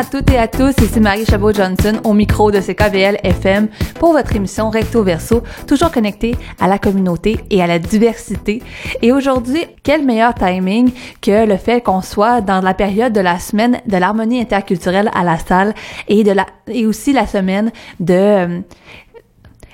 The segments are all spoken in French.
À toutes et à tous, ici Marie Chabot-Johnson au micro de CKVL FM pour votre émission Recto Verso, toujours connectée à la communauté et à la diversité. Et aujourd'hui, quel meilleur timing que le fait qu'on soit dans la période de la semaine de l'harmonie interculturelle à la salle et de la et aussi la semaine de euh,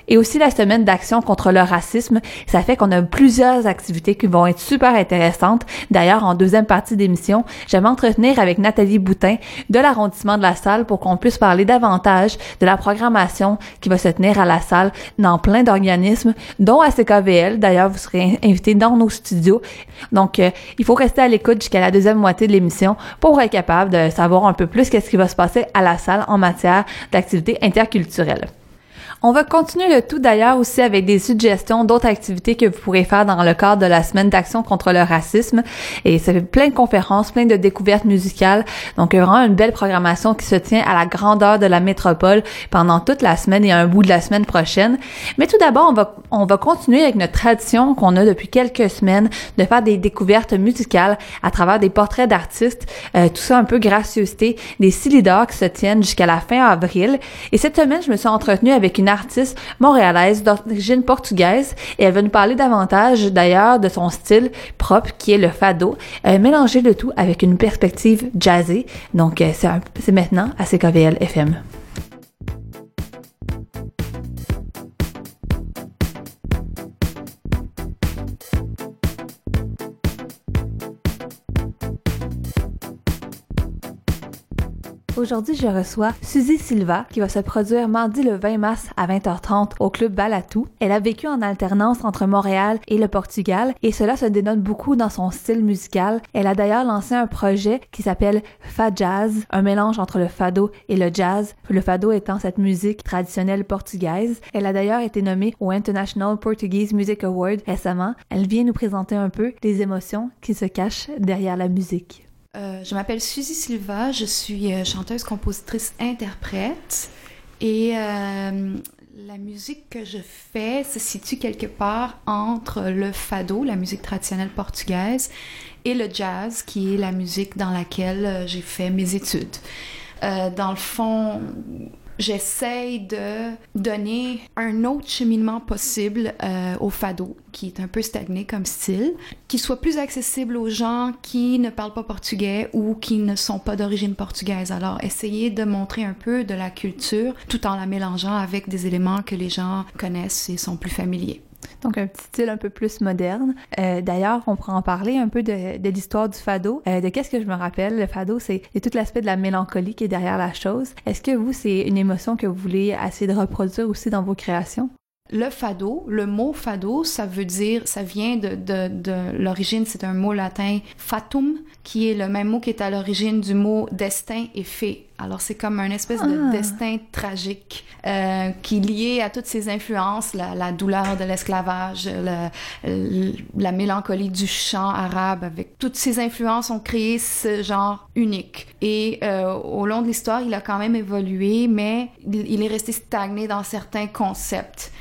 et aussi la semaine d'action contre le racisme. Ça fait qu'on a plusieurs activités qui vont être super intéressantes. D'ailleurs, en deuxième partie d'émission, je vais m'entretenir avec Nathalie Boutin de l'arrondissement de la salle pour qu'on puisse parler davantage de la programmation qui va se tenir à la salle dans plein d'organismes, dont ACKVL. D'ailleurs, vous serez invité dans nos studios. Donc, euh, il faut rester à l'écoute jusqu'à la deuxième moitié de l'émission pour être capable de savoir un peu plus qu'est-ce qui va se passer à la salle en matière d'activités interculturelles. On va continuer le tout d'ailleurs aussi avec des suggestions d'autres activités que vous pourrez faire dans le cadre de la semaine d'action contre le racisme. Et ça fait plein de conférences, plein de découvertes musicales. Donc vraiment une belle programmation qui se tient à la grandeur de la métropole pendant toute la semaine et un bout de la semaine prochaine. Mais tout d'abord, on va, on va continuer avec notre tradition qu'on a depuis quelques semaines de faire des découvertes musicales à travers des portraits d'artistes. Euh, tout ça un peu gracieuseté, des silidors qui se tiennent jusqu'à la fin avril. Et cette semaine, je me suis entretenue avec une artiste montréalaise d'origine portugaise et elle va nous parler davantage d'ailleurs de son style propre qui est le fado, mélanger le tout avec une perspective jazzée. Donc euh, c'est maintenant à CKVL FM. Aujourd'hui, je reçois Suzy Silva qui va se produire mardi le 20 mars à 20h30 au club Balatou. Elle a vécu en alternance entre Montréal et le Portugal et cela se dénote beaucoup dans son style musical. Elle a d'ailleurs lancé un projet qui s'appelle Fa Jazz, un mélange entre le fado et le jazz, le fado étant cette musique traditionnelle portugaise. Elle a d'ailleurs été nommée au International Portuguese Music Award récemment. Elle vient nous présenter un peu les émotions qui se cachent derrière la musique. Euh, je m'appelle Suzy Silva, je suis euh, chanteuse, compositrice, interprète et euh, la musique que je fais se situe quelque part entre le fado, la musique traditionnelle portugaise, et le jazz, qui est la musique dans laquelle j'ai fait mes études. dans le fond, j'essaye de donner un autre cheminement possible euh, au fado, qui est un peu stagné comme style, qui soit plus accessible aux gens qui ne parlent pas portugais ou qui ne sont pas d'origine portugaise. Alors, essayer de montrer un peu de la culture tout en la mélangeant avec des éléments que les gens connaissent et sont plus familiers. Donc un petit style un peu plus moderne. Euh, d'ailleurs, on pourra en parler un peu de, l'histoire du fado. Euh, de qu'est-ce que je me rappelle? Le fado, c'est tout l'aspect de la mélancolie qui est derrière la chose. Est-ce que vous, c'est une émotion que vous voulez essayer de reproduire aussi dans vos créations? Le fado, le mot fado, ça veut dire, ça vient de, de, de l'origine, c'est un mot latin fatum, qui est le même mot qui est à l'origine du mot destin et fée. Alors c'est comme un espèce de ah. destin tragique euh, qui est lié à toutes ces influences, la, la douleur de l'esclavage, la mélancolie du chant arabe, avec toutes ces influences ont créé ce genre unique. Et euh, au long de l'histoire, il a quand même évolué, mais il, est resté stagné dans certains concepts.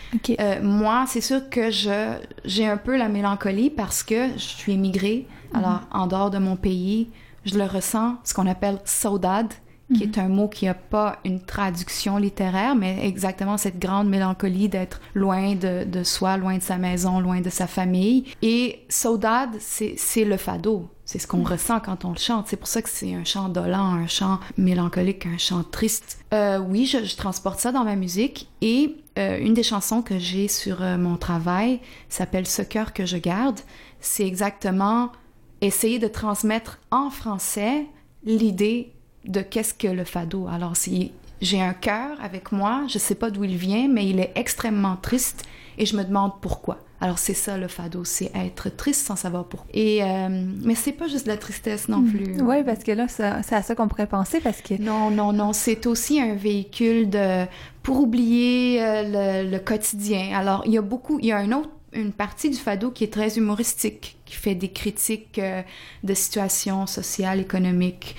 Euh, moi, c'est sûr que je j'ai un peu la mélancolie parce que je suis émigrée. Mhm. Alors en dehors de mon pays, je le ressens, ce qu'on appelle saudade qui est mhm. un mot qui n'a pas une traduction littéraire, mais exactement cette grande mélancolie d'être loin de, de, soi, loin de sa maison, loin de sa famille. Et Saudade, c'est le fado. C'est ce qu'on mhm. ressent quand on le chante. C'est pour ça que c'est un chant dolent, un chant mélancolique, un chant triste. Euh, oui, je, je, transporte ça dans ma musique. Et euh, une des chansons que j'ai sur euh, mon travail s'appelle Ce cœur que je garde. C'est exactement essayer de transmettre en français l'idée de qu'est-ce que le fado. Alors, si j'ai un cœur avec moi, je sais pas d'où il vient, mais il est extrêmement triste et je me demande pourquoi. Alors c'est ça le fado, c'est être triste sans savoir pourquoi. Et euh, mais c'est pas juste de la tristesse non hmm. plus. Oui, parce que là c'est à ça qu'on pourrait penser parce que non non non, c'est aussi un véhicule de pour oublier euh, le, le, quotidien. Alors il y a beaucoup, il y a un autre une partie du fado qui est très humoristique, qui fait des critiques euh, de situations sociales, économiques.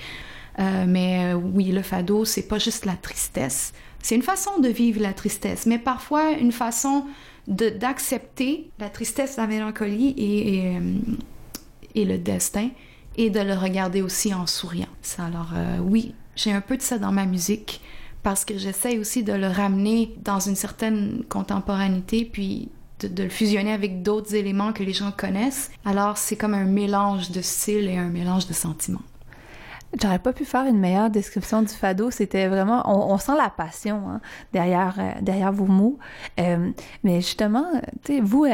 Euh, mais euh, oui, le fado, c'est pas juste la tristesse. C'est une façon de vivre la tristesse, mais parfois une façon d'accepter la tristesse, la mélancolie et, et, le destin et de le regarder aussi en souriant. Alors oui, j'ai un peu de ça dans ma musique parce que j'essaie aussi de le ramener dans une certaine contemporanéité, puis de, de le fusionner avec d'autres éléments que les gens connaissent. Alors c'est comme un mélange de style et un mélange de sentiments. J'aurais pas pu faire une meilleure description du fado. C'était vraiment, on, on, sent la passion hein, derrière euh, derrière vos mots. Euh, mais justement, tu sais, vous,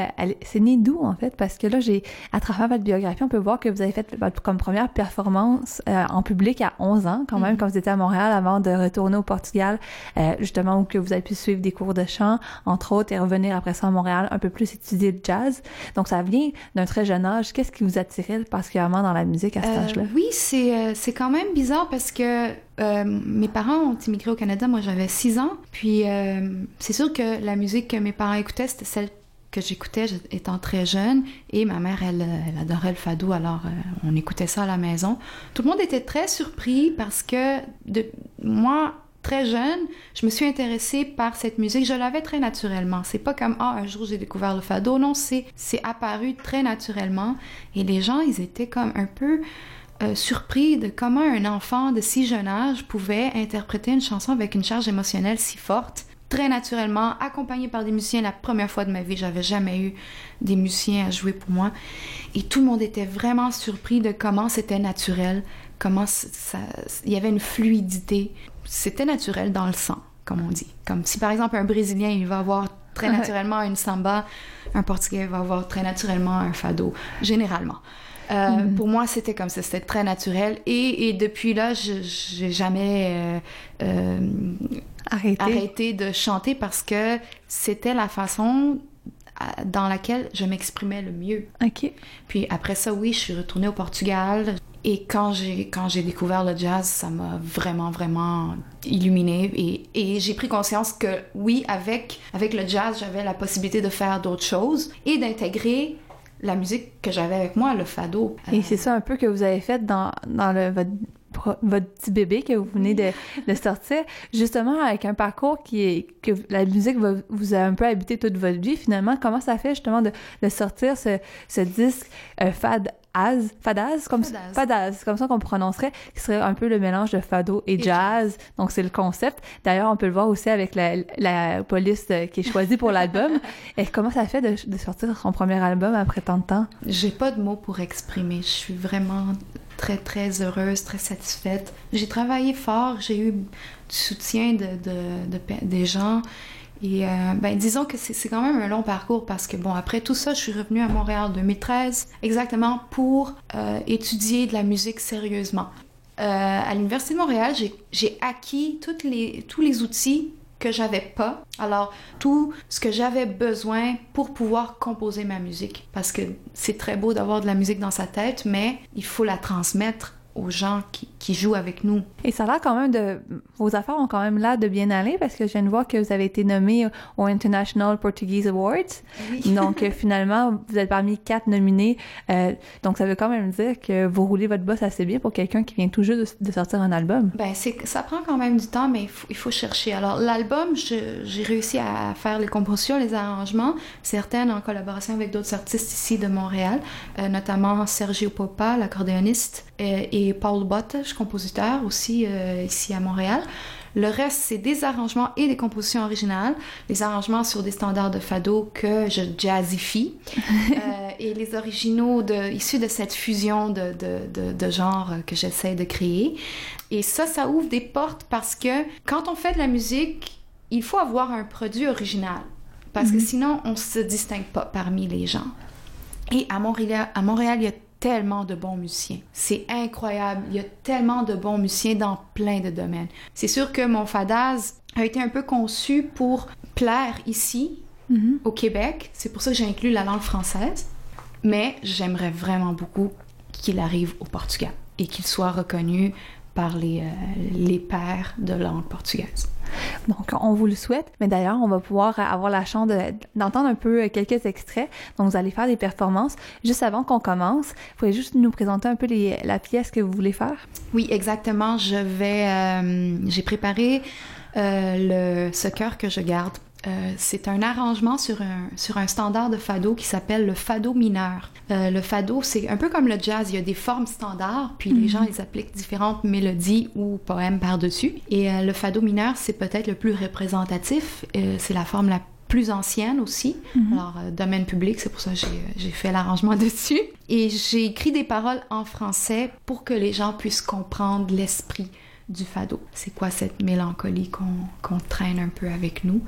c'est né d'où en fait? Parce que là, j'ai à travers votre biographie, on peut voir que vous avez fait votre comme première performance euh, en public à 11 ans, quand même, mm -hmm. quand vous étiez à Montréal, avant de retourner au Portugal, euh, justement où que vous avez pu suivre des cours de chant, entre autres, et revenir après ça à Montréal, un peu plus étudier le jazz. Donc ça vient d'un très jeune âge. Qu'est-ce qui vous attirait particulièrement dans la musique à cet âge-là? Oui, c'est c'est quand même bizarre parce que euh, mes parents ont immigré au Canada, moi j'avais 6 ans, puis euh, c'est sûr que la musique que mes parents écoutaient, c'était celle que j'écoutais étant très jeune, et ma mère, elle, adorait le fado, alors euh, on écoutait ça à la maison. Tout le monde était très surpris parce que moi, très jeune, je me suis intéressée par cette musique. Je l'avais très naturellement. C'est pas comme ah un jour j'ai découvert le fado. Non, c'est c'est apparu très naturellement. Et les gens, ils étaient comme un peu euh, surpris de comment un enfant de si jeune âge pouvait interpréter une chanson avec une charge émotionnelle si forte, très naturellement, accompagné par des musiciens. La première fois de ma vie, j'avais jamais eu des musiciens à jouer pour moi. Et tout le monde était vraiment surpris de comment c'était naturel, comment ça, il y avait une fluidité. C'était naturel dans le sang, comme on dit. Comme si par exemple un Brésilien, il va avoir très naturellement une samba, un Portugais va avoir très naturellement un fado, généralement. Euh, mm. Pour moi, c'était comme ça, c'était très naturel. Et, et depuis là, je j'ai jamais euh, euh, arrêté. arrêté de chanter parce que c'était la façon dans laquelle je m'exprimais le mieux. OK. Puis après ça, oui, je suis retournée au Portugal. Et quand j'ai quand j'ai découvert le jazz, ça m'a vraiment vraiment illuminé et, et j'ai pris conscience que oui, avec avec le jazz, j'avais la possibilité de faire d'autres choses et d'intégrer la musique que j'avais avec moi, le fado. Et c'est ça un peu que vous avez fait dans, le, votre, votre petit bébé que vous venez de, de, sortir, justement avec un parcours qui est que la musique va, vous a un peu habité toute votre vie. Finalement, comment ça fait justement de, de sortir ce, ce disque euh, fad Az, fadaz, comme fadaz, fadaz, comme ça qu'on prononcerait, qui serait un peu le mélange de fado et, et jazz. jazz. Donc c'est le concept. D'ailleurs, on peut le voir aussi avec la, la police qui est choisie pour l'album. Et comment ça fait de, de, sortir son premier album après tant de temps? J'ai pas de mots pour exprimer. Je suis vraiment très très heureuse, très satisfaite. J'ai travaillé fort, j'ai eu du soutien de, de, de, des gens. Et euh, ben, disons que c'est quand même un long parcours parce que, bon, après tout ça, je suis revenue à Montréal en 2013, exactement pour euh, étudier de la musique sérieusement. Euh, à l'Université de Montréal, j'ai acquis toutes les, tous les outils que j'avais pas. Alors, tout ce que j'avais besoin pour pouvoir composer ma musique. Parce que c'est très beau d'avoir de la musique dans sa tête, mais il faut la transmettre aux gens qui, qui, jouent avec nous. Et ça a l'air quand même de... Vos affaires ont quand même l'air de bien aller parce que je viens de voir que vous avez été nommé au International Portuguese Awards. Oui. donc finalement, vous êtes parmi quatre nominés. Euh, donc ça veut quand même dire que vous roulez votre boss assez bien pour quelqu'un qui vient tout juste de, de, sortir un album. Ben ça prend quand même du temps, mais il faut, il faut chercher. Alors l'album, j'ai réussi à faire les compositions, les arrangements, certaines en collaboration avec d'autres artistes ici de Montréal, euh, notamment Sergio Popa, l'accordéoniste, euh, et Paul Bottes, compositeur aussi euh, ici à Montréal. Le reste, c'est des arrangements et des compositions originales. Les arrangements sur des standards de fado que je jazzifie. euh, et les originaux de, issus de cette fusion de, de, de, de genres que j'essaie de créer. Et ça, ça ouvre des portes parce que quand on fait de la musique, il faut avoir un produit original. Parce mm -hmm. que sinon, on se distingue pas parmi les gens. Et à Montréal, à Montréal, il y a tellement de bons musiciens. C'est incroyable. Il y a tellement de bons musiciens dans plein de domaines. C'est sûr que mon fadaz a été un peu conçu pour plaire ici, mm -hmm. au Québec. C'est pour ça que j'ai inclus la langue française. Mais j'aimerais vraiment beaucoup qu'il arrive au Portugal et qu'il soit reconnu par les, euh, les pairs de langue portugaise. Donc, on vous le souhaite. Mais d'ailleurs, on va pouvoir avoir la chance d'entendre de, un peu quelques extraits. Donc, vous allez faire des performances. Juste avant qu'on commence, vous pouvez juste nous présenter un peu les, la pièce que vous voulez faire? Oui, exactement. Je vais... Euh, J'ai préparé euh, le, ce cœur que je garde Euh, c'est un arrangement sur un, sur un standard de fado qui s'appelle le fado mineur. Euh, le fado, c'est un peu comme le jazz, il y a des formes standards, puis les Mhm. gens ils appliquent différentes mélodies ou poèmes par-dessus. Et euh, le fado mineur, c'est peut-être le plus représentatif, Euh, c'est la forme la plus ancienne aussi. Mhm. Alors, euh, domaine public, c'est pour ça que j'ai, euh, j'ai fait l'arrangement dessus. Et j'ai écrit des paroles en français pour que les gens puissent comprendre l'esprit du fado. C'est quoi cette mélancolie qu'on, qu'on traîne un peu avec nous?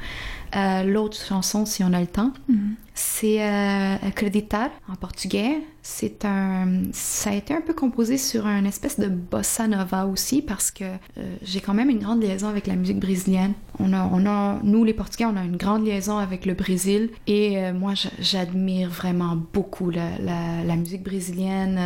Euh, l'autre chanson, si on a le temps, Mhm. c'est euh, Acreditar en portugais. C'est un, ça a été un peu composé sur une espèce de bossa nova aussi parce que euh, j'ai quand même une grande liaison avec la musique brésilienne. On a, on a, nous les Portugais, on a une grande liaison avec le Brésil et euh, moi j'admire vraiment beaucoup la, la, la musique brésilienne,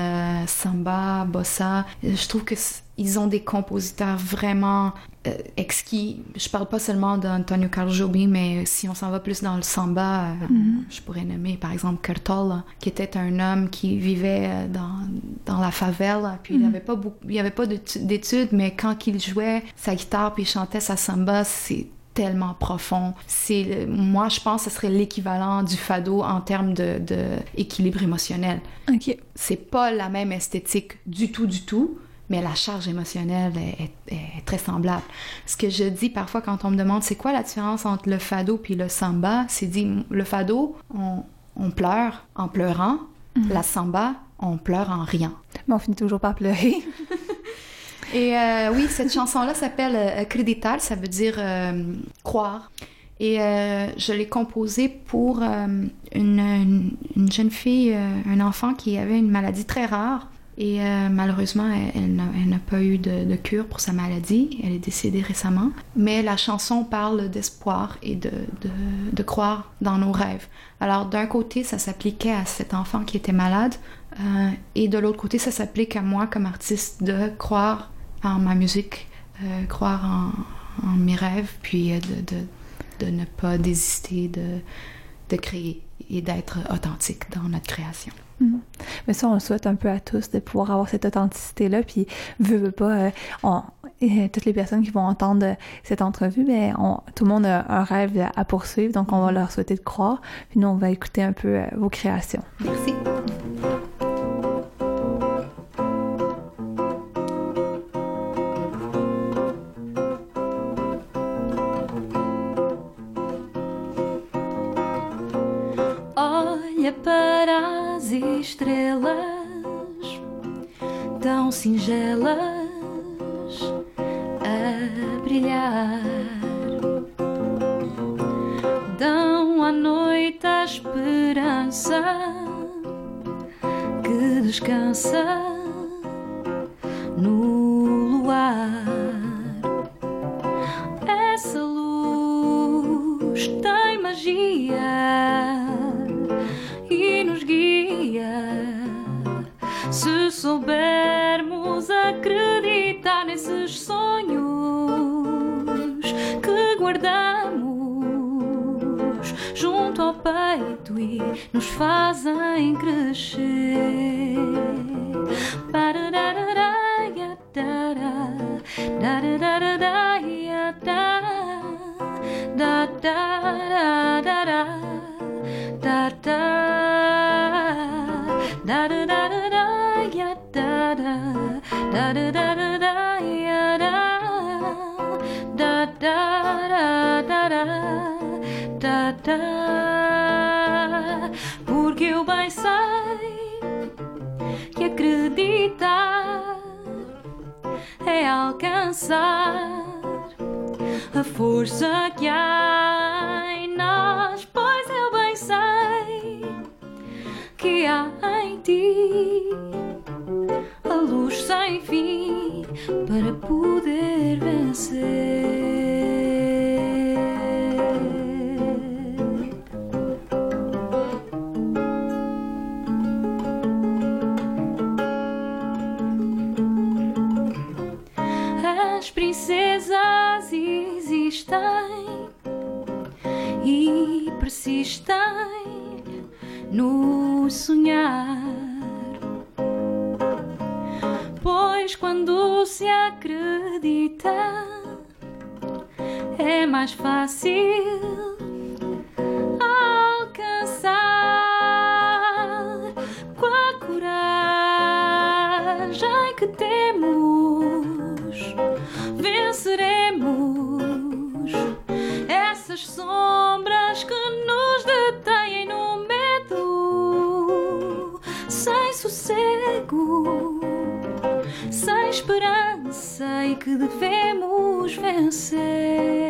samba, bossa. Je trouve que ils ont des compositeurs vraiment euh, exquis. Je parle pas seulement d'Antonio Carlos Jobim, mais si on s'en va plus dans le samba, euh, Mhm. je pourrais nommer par exemple Cartola, qui était un homme qui vivait euh, dans, dans la favela, puis il Mhm. n'avait pas beaucoup, il avait pas d'étu- d'études, mais quand il jouait sa guitare puis il chantait sa samba, c'est tellement profond. C'est, moi, je pense que ce serait l'équivalent du fado en termes de, de équilibre émotionnel. OK. C'est pas la même esthétique du tout, du tout, mais la charge émotionnelle est, est- est très semblable. Ce que je dis parfois quand on me demande c'est quoi la différence entre le fado puis le samba, c'est dit le fado, on, on pleure en pleurant, la samba, on pleure en riant. Mais on finit toujours par pleurer. Et euh, oui, cette chanson-là s'appelle euh, Acreditar, ça veut dire euh, croire. Et euh, je l'ai composée pour une, une- une jeune fille, un enfant qui avait une maladie très rare. Et euh, malheureusement, elle, n'a- pas eu de, cure pour sa maladie. Elle est décédée récemment. Mais la chanson parle d'espoir et de, croire dans nos rêves. Alors d'un côté, ça s'appliquait à cet enfant qui était malade. euh, et de l'autre côté, ça s'applique à moi comme artiste de croire en ma musique, euh, croire en, en mes rêves, puis de, ne pas désister de créer et d'être authentique dans notre création. Mais ça, on le souhaite un peu à tous de pouvoir avoir cette authenticité-là. Puis, veut, veut pas, euh, on- et toutes les personnes qui vont entendre euh, cette entrevue, ben, on- tout le monde a un rêve à poursuivre. Donc, on va leur souhaiter de croire. Puis, nous, on va écouter un peu euh, vos créations. Merci. As estrelas, tão singelas a brilhar. Dão à noite a esperança que descansa no luar. Essa luz tem magia Se soubermos acreditar nesses sonhos que guardamos junto ao peito e nos fazem crescer. Tará, da, dararará, da, da, porque eu bem sei que acreditar é alcançar a força que há em nós, pois eu bem sei que há em ti mais fácil alcançar com a coragem que temos. Venceremos essas sombras que nos detêm no medo, sem sossego, sem esperança e que devemos vencer.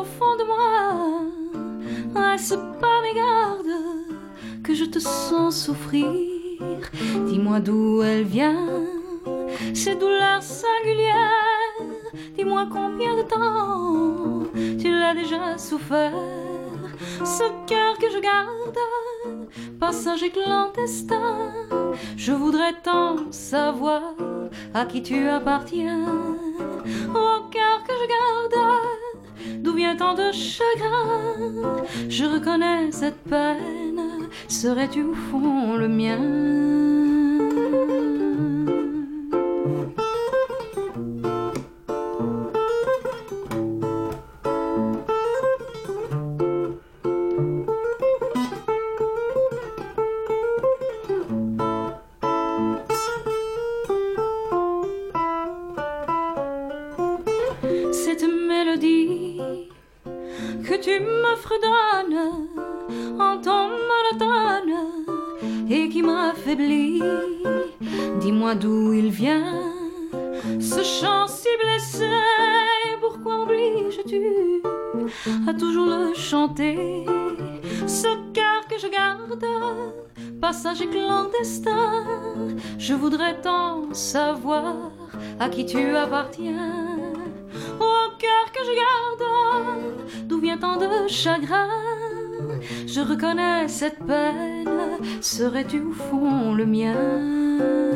au fond de moi. Est-ce pas mes gardes que je te sens souffrir Dis-moi d'où elle vient, ces douleurs singulières. Dis-moi combien de temps tu l'as déjà souffert. Ce cœur que je garde, passager clandestin. Je voudrais tant savoir à qui tu appartiens. Tant de chagrin. Je reconnais cette peine, serais-tu au fond le mien? Tu appartiens. Au cœur que je garde, d'où vient tant de chagrin Je reconnais cette peine, serais-tu au fond le mien?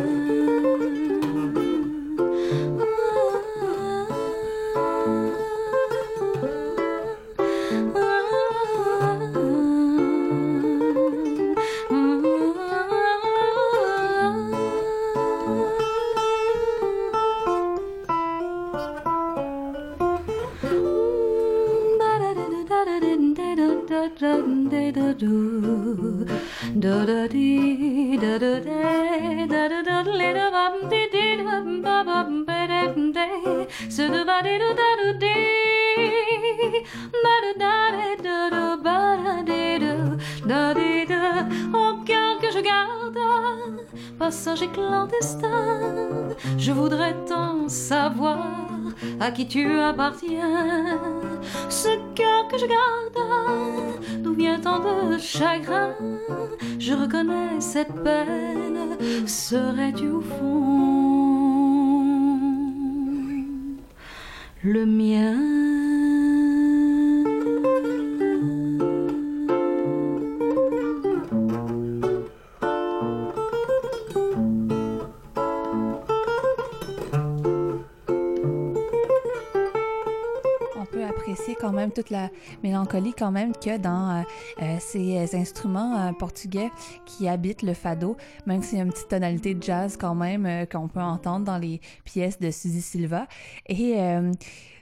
À qui tu appartiens. Ce cœur que je garde, d'où vient tant de chagrin Je reconnais cette peine, serais-tu au fond? Toute la mélancolie quand même que dans ces instruments portugais qui habitent le fado, même s'il y a une petite tonalité de jazz quand même qu'on peut entendre dans les pièces de Suzy Silva. Et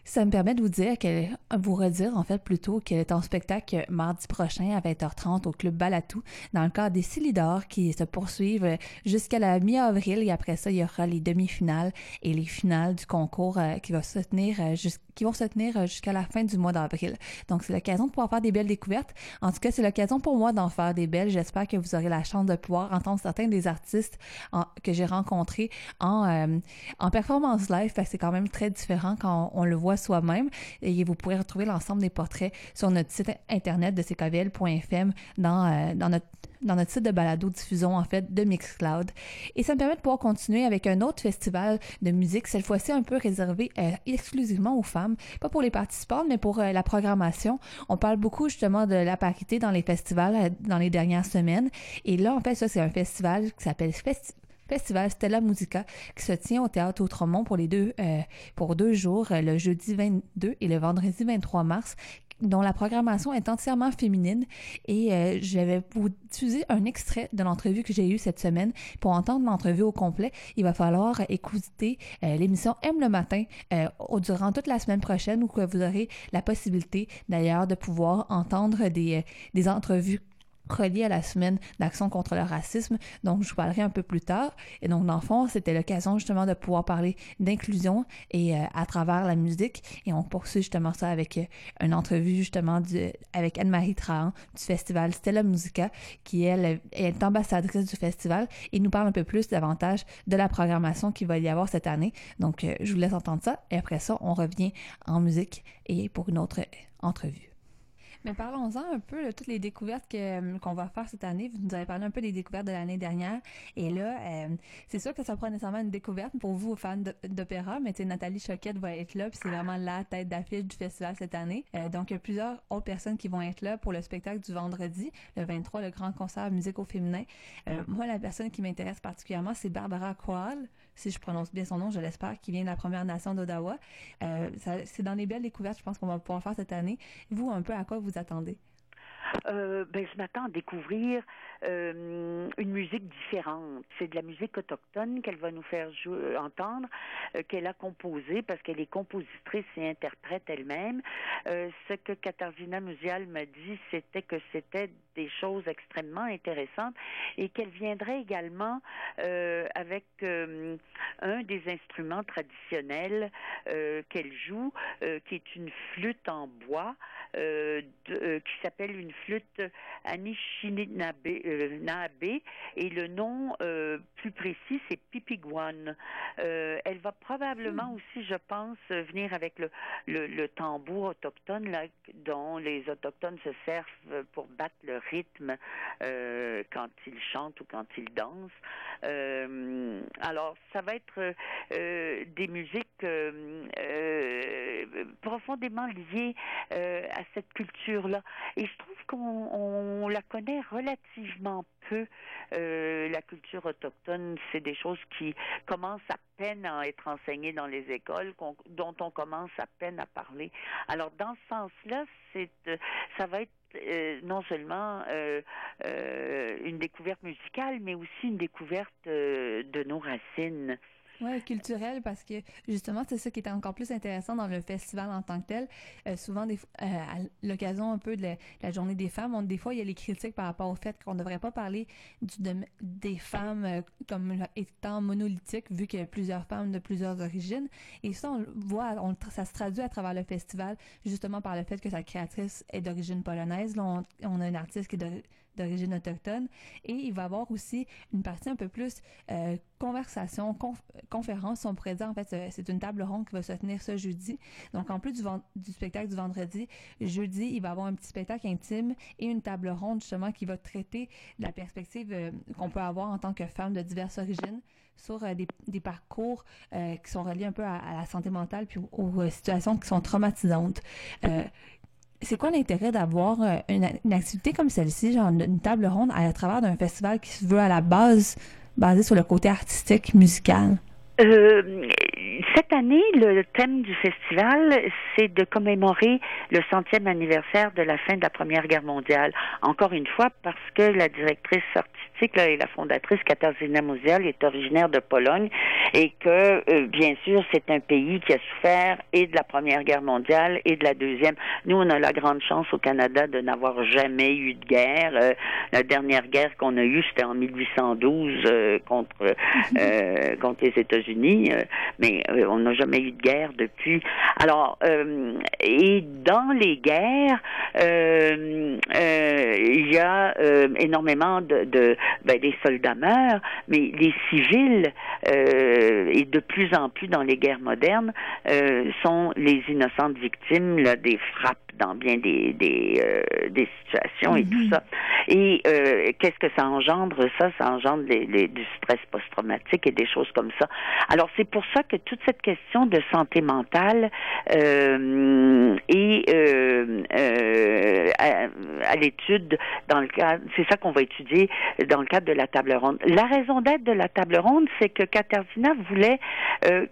ça me permet de vous dire qu'elle, vous redire en fait plutôt qu'elle est en spectacle mardi prochain à 20h30 au Club Balatou dans le cadre des Silidors qui se poursuivent jusqu'à la mi-avril et après ça, il y aura les demi-finales et les finales du concours euh, qui va se tenir euh, qui vont se tenir euh, jusqu'à la fin du mois d'avril. Donc, c'est l'occasion de pouvoir faire des belles découvertes. En tout cas, c'est l'occasion pour moi d'en faire des belles. J'espère que vous aurez la chance de pouvoir entendre certains des artistes que j'ai rencontrés en, en performance live. C'est quand même très différent quand on le voit soi-même. Et vous pourrez retrouver l'ensemble des portraits sur notre site internet de ckvl.fm dans, euh, dans notre dans site de balado diffusion en fait de Mixcloud. Et ça me permet de pouvoir continuer avec un autre festival de musique, cette fois-ci un peu réservé euh, exclusivement aux femmes, pas pour les participants, mais pour euh, la programmation. On parle beaucoup justement de la parité dans les festivals dans les dernières semaines. Et là, en fait, ça, c'est un festival qui s'appelle Festival festival Stella Musica qui se tient au Théâtre Outremont pour les deux, euh, pour deux jours, euh, le jeudi 22 et le vendredi 23 mars dont la programmation est entièrement féminine et euh, je vais vous diffuser un extrait de l'entrevue que j'ai eue cette semaine. Pour entendre l'entrevue au complet, il va falloir écouter l'émission M le matin durant toute la semaine prochaine où vous aurez la possibilité d'ailleurs de pouvoir entendre des, des entrevues relié à la semaine d'action contre le racisme. Donc, je vous parlerai un peu plus tard. Et donc, dans le fond, c'était l'occasion justement de pouvoir parler d'inclusion et euh, à travers la musique. Et on poursuit justement ça avec euh, une entrevue justement avec Anne-Marie Trahan du festival Stella Musica, qui elle est ambassadrice du festival et nous parle un peu plus davantage de la programmation qu'il va y avoir cette année. Donc, euh, je vous laisse entendre ça. Et après ça, on revient en musique et pour une autre entrevue. Mais parlons-en un peu de toutes les découvertes euh, qu'on va faire cette année. Vous nous avez parlé un peu des découvertes de l'année dernière. Et là, euh, c'est sûr que ça prend nécessairement une découverte pour vous, fans d'opéra, mais Nathalie Choquette va être là, puis c'est vraiment la tête d'affiche du festival cette année. Euh, donc, il y a plusieurs autres personnes qui vont être là pour le spectacle du vendredi, le 23, le grand concert musique au féminin. moi, la personne qui m'intéresse particulièrement, c'est Barbara Koal, si je prononce bien son nom, je l'espère, qui vient de la Première Nation d'Ottawa. c'est dans les belles découvertes, je pense, qu'on va pouvoir faire cette année. Vous, un peu à quoi vous attendez? Euh, ben, je m'attends à découvrir euh, une musique différente. C'est de la musique autochtone qu'elle va nous faire jouer, entendre, euh, qu'elle a composée parce qu'elle est compositrice et interprète elle-même. Euh, ce que Katarzyna Musial m'a dit, c'était que c'était des choses extrêmement intéressantes et qu'elle viendrait également avec un des instruments traditionnels qu'elle joue, qui est une flûte en bois qui s'appelle une flûte Anishinaabe euh, et le nom euh, plus précis c'est Pipiguan. Euh, elle va probablement hmm. aussi, je pense, venir avec le, le, tambour autochtone là, dont les autochtones se servent pour battre le rythme quand ils chantent ou quand ils dansent. alors, ça va être des musiques profondément liées à cette culture-là. Et je trouve qu'on la connaît relativement peu. Euh, la culture autochtone, c'est des choses qui commencent à peine à être enseignées dans les écoles, dont on commence à peine à parler. Alors, dans ce sens-là, euh, ça va être euh, non seulement une découverte musicale, mais aussi une découverte de nos racines. Oui, culturel, parce que justement, c'est ça qui est encore plus intéressant dans le festival en tant que tel. Euh, souvent, des, euh, à l'occasion un peu de la, journée des femmes, on, des fois, il y a les critiques par rapport au fait qu'on ne devrait pas parler du, des femmes euh, comme étant monolithiques, vu qu'il y a plusieurs femmes de plusieurs origines. Et ça, on voit, on, ça se traduit à travers le festival, justement par le fait que sa créatrice est d'origine polonaise. Là, on, a un artiste qui est d'origine autochtone. Et il va y avoir aussi une partie un peu plus euh, conversation, conférence, on pourrait dire. En fait, c'est une table ronde qui va se tenir ce jeudi. Donc, en plus du, spectacle du vendredi, jeudi, il va y avoir un petit spectacle intime et une table ronde, justement, qui va traiter la perspective euh, qu'on peut avoir en tant que femme de diverses origines sur euh, des, parcours qui sont reliés un peu à, la santé mentale puis aux, situations qui sont traumatisantes c'est quoi l'intérêt d'avoir euh, une, activité comme celle-ci, genre une table ronde à, travers d'un festival qui se veut à la base basé sur le côté artistique, musical? Euh, cette année, le thème du festival, c'est de commémorer le centième anniversaire de la fin de la Première Guerre mondiale. Encore une fois, parce que la directrice artistique là, et la fondatrice Katarzyna Musial est originaire de Pologne et que, euh, bien sûr, c'est un pays qui a souffert et de la Première Guerre mondiale et de la Deuxième. Nous, on a la grande chance au Canada de n'avoir jamais eu de guerre. Euh, la dernière guerre qu'on a eue, c'était en 1812 euh, contre contre les États-Unis, mais on n'a jamais eu de guerre depuis. Alors, et dans les guerres, il y a énormément de, ben, les soldats meurent, mais les civils et de plus en plus dans les guerres modernes sont les innocentes victimes des frappes dans bien des des, euh, des situations et tout mhm. ça. Et euh, qu'est-ce que ça engendre? Ça Ça engendre les, les, du stress post-traumatique et des choses comme ça. Alors c'est pour ça que toute cette question de santé mentale euh, est euh, euh, à, à l'étude dans le cadre, c'est ça qu'on va étudier dans le cadre de la table ronde. La raison d'être de la table ronde, c'est que Katarzyna voulait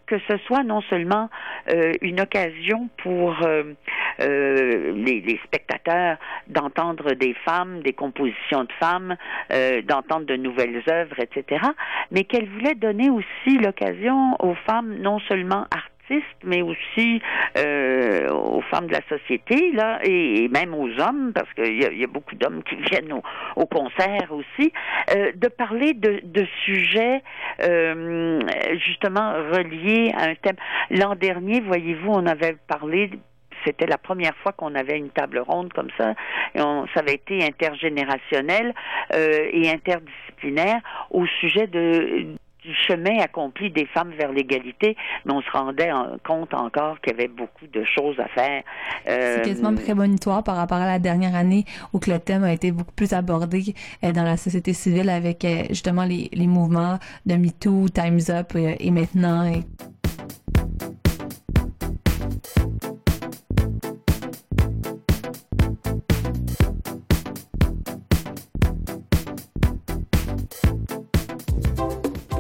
que ce soit non seulement une occasion pour les, spectateurs d'entendre des femmes, des compositions de femmes, euh, d'entendre de nouvelles œuvres, etc. Mais qu'elle voulait donner aussi l'occasion aux femmes non seulement artistes, mais aussi euh, aux femmes de la société, là, et, même aux hommes, parce qu'il y, a beaucoup d'hommes qui viennent au, concert aussi, euh, de parler de, sujets justement reliés à un thème. L'an dernier, voyez-vous, on avait parlé c'était la première fois qu'on avait une table ronde comme ça. Et ça avait été intergénérationnel euh, et interdisciplinaire au sujet du chemin accompli des femmes vers l'égalité, mais on se rendait compte encore qu'il y avait beaucoup de choses à faire. Euh, C'est quasiment prémonitoire par rapport à la dernière année où le thème a été beaucoup plus abordé euh, dans la société civile avec justement les, mouvements de MeToo, Time's Up et maintenant.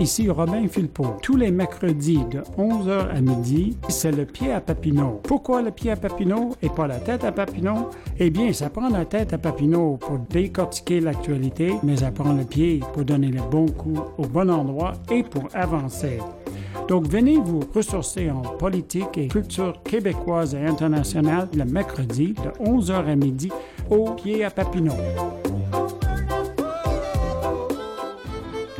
Ici Robin Philpot. Tous les mercredis de 11h à midi, c'est le pied à Papineau. Pourquoi le pied à Papineau et pas la tête à Papineau? Eh bien, ça prend la tête à Papineau pour décortiquer l'actualité, mais ça prend le pied pour donner le bon coup au bon endroit et pour avancer. Donc, venez vous ressourcer en politique et culture québécoise et internationale le mercredi de 11h à midi au pied à Papineau.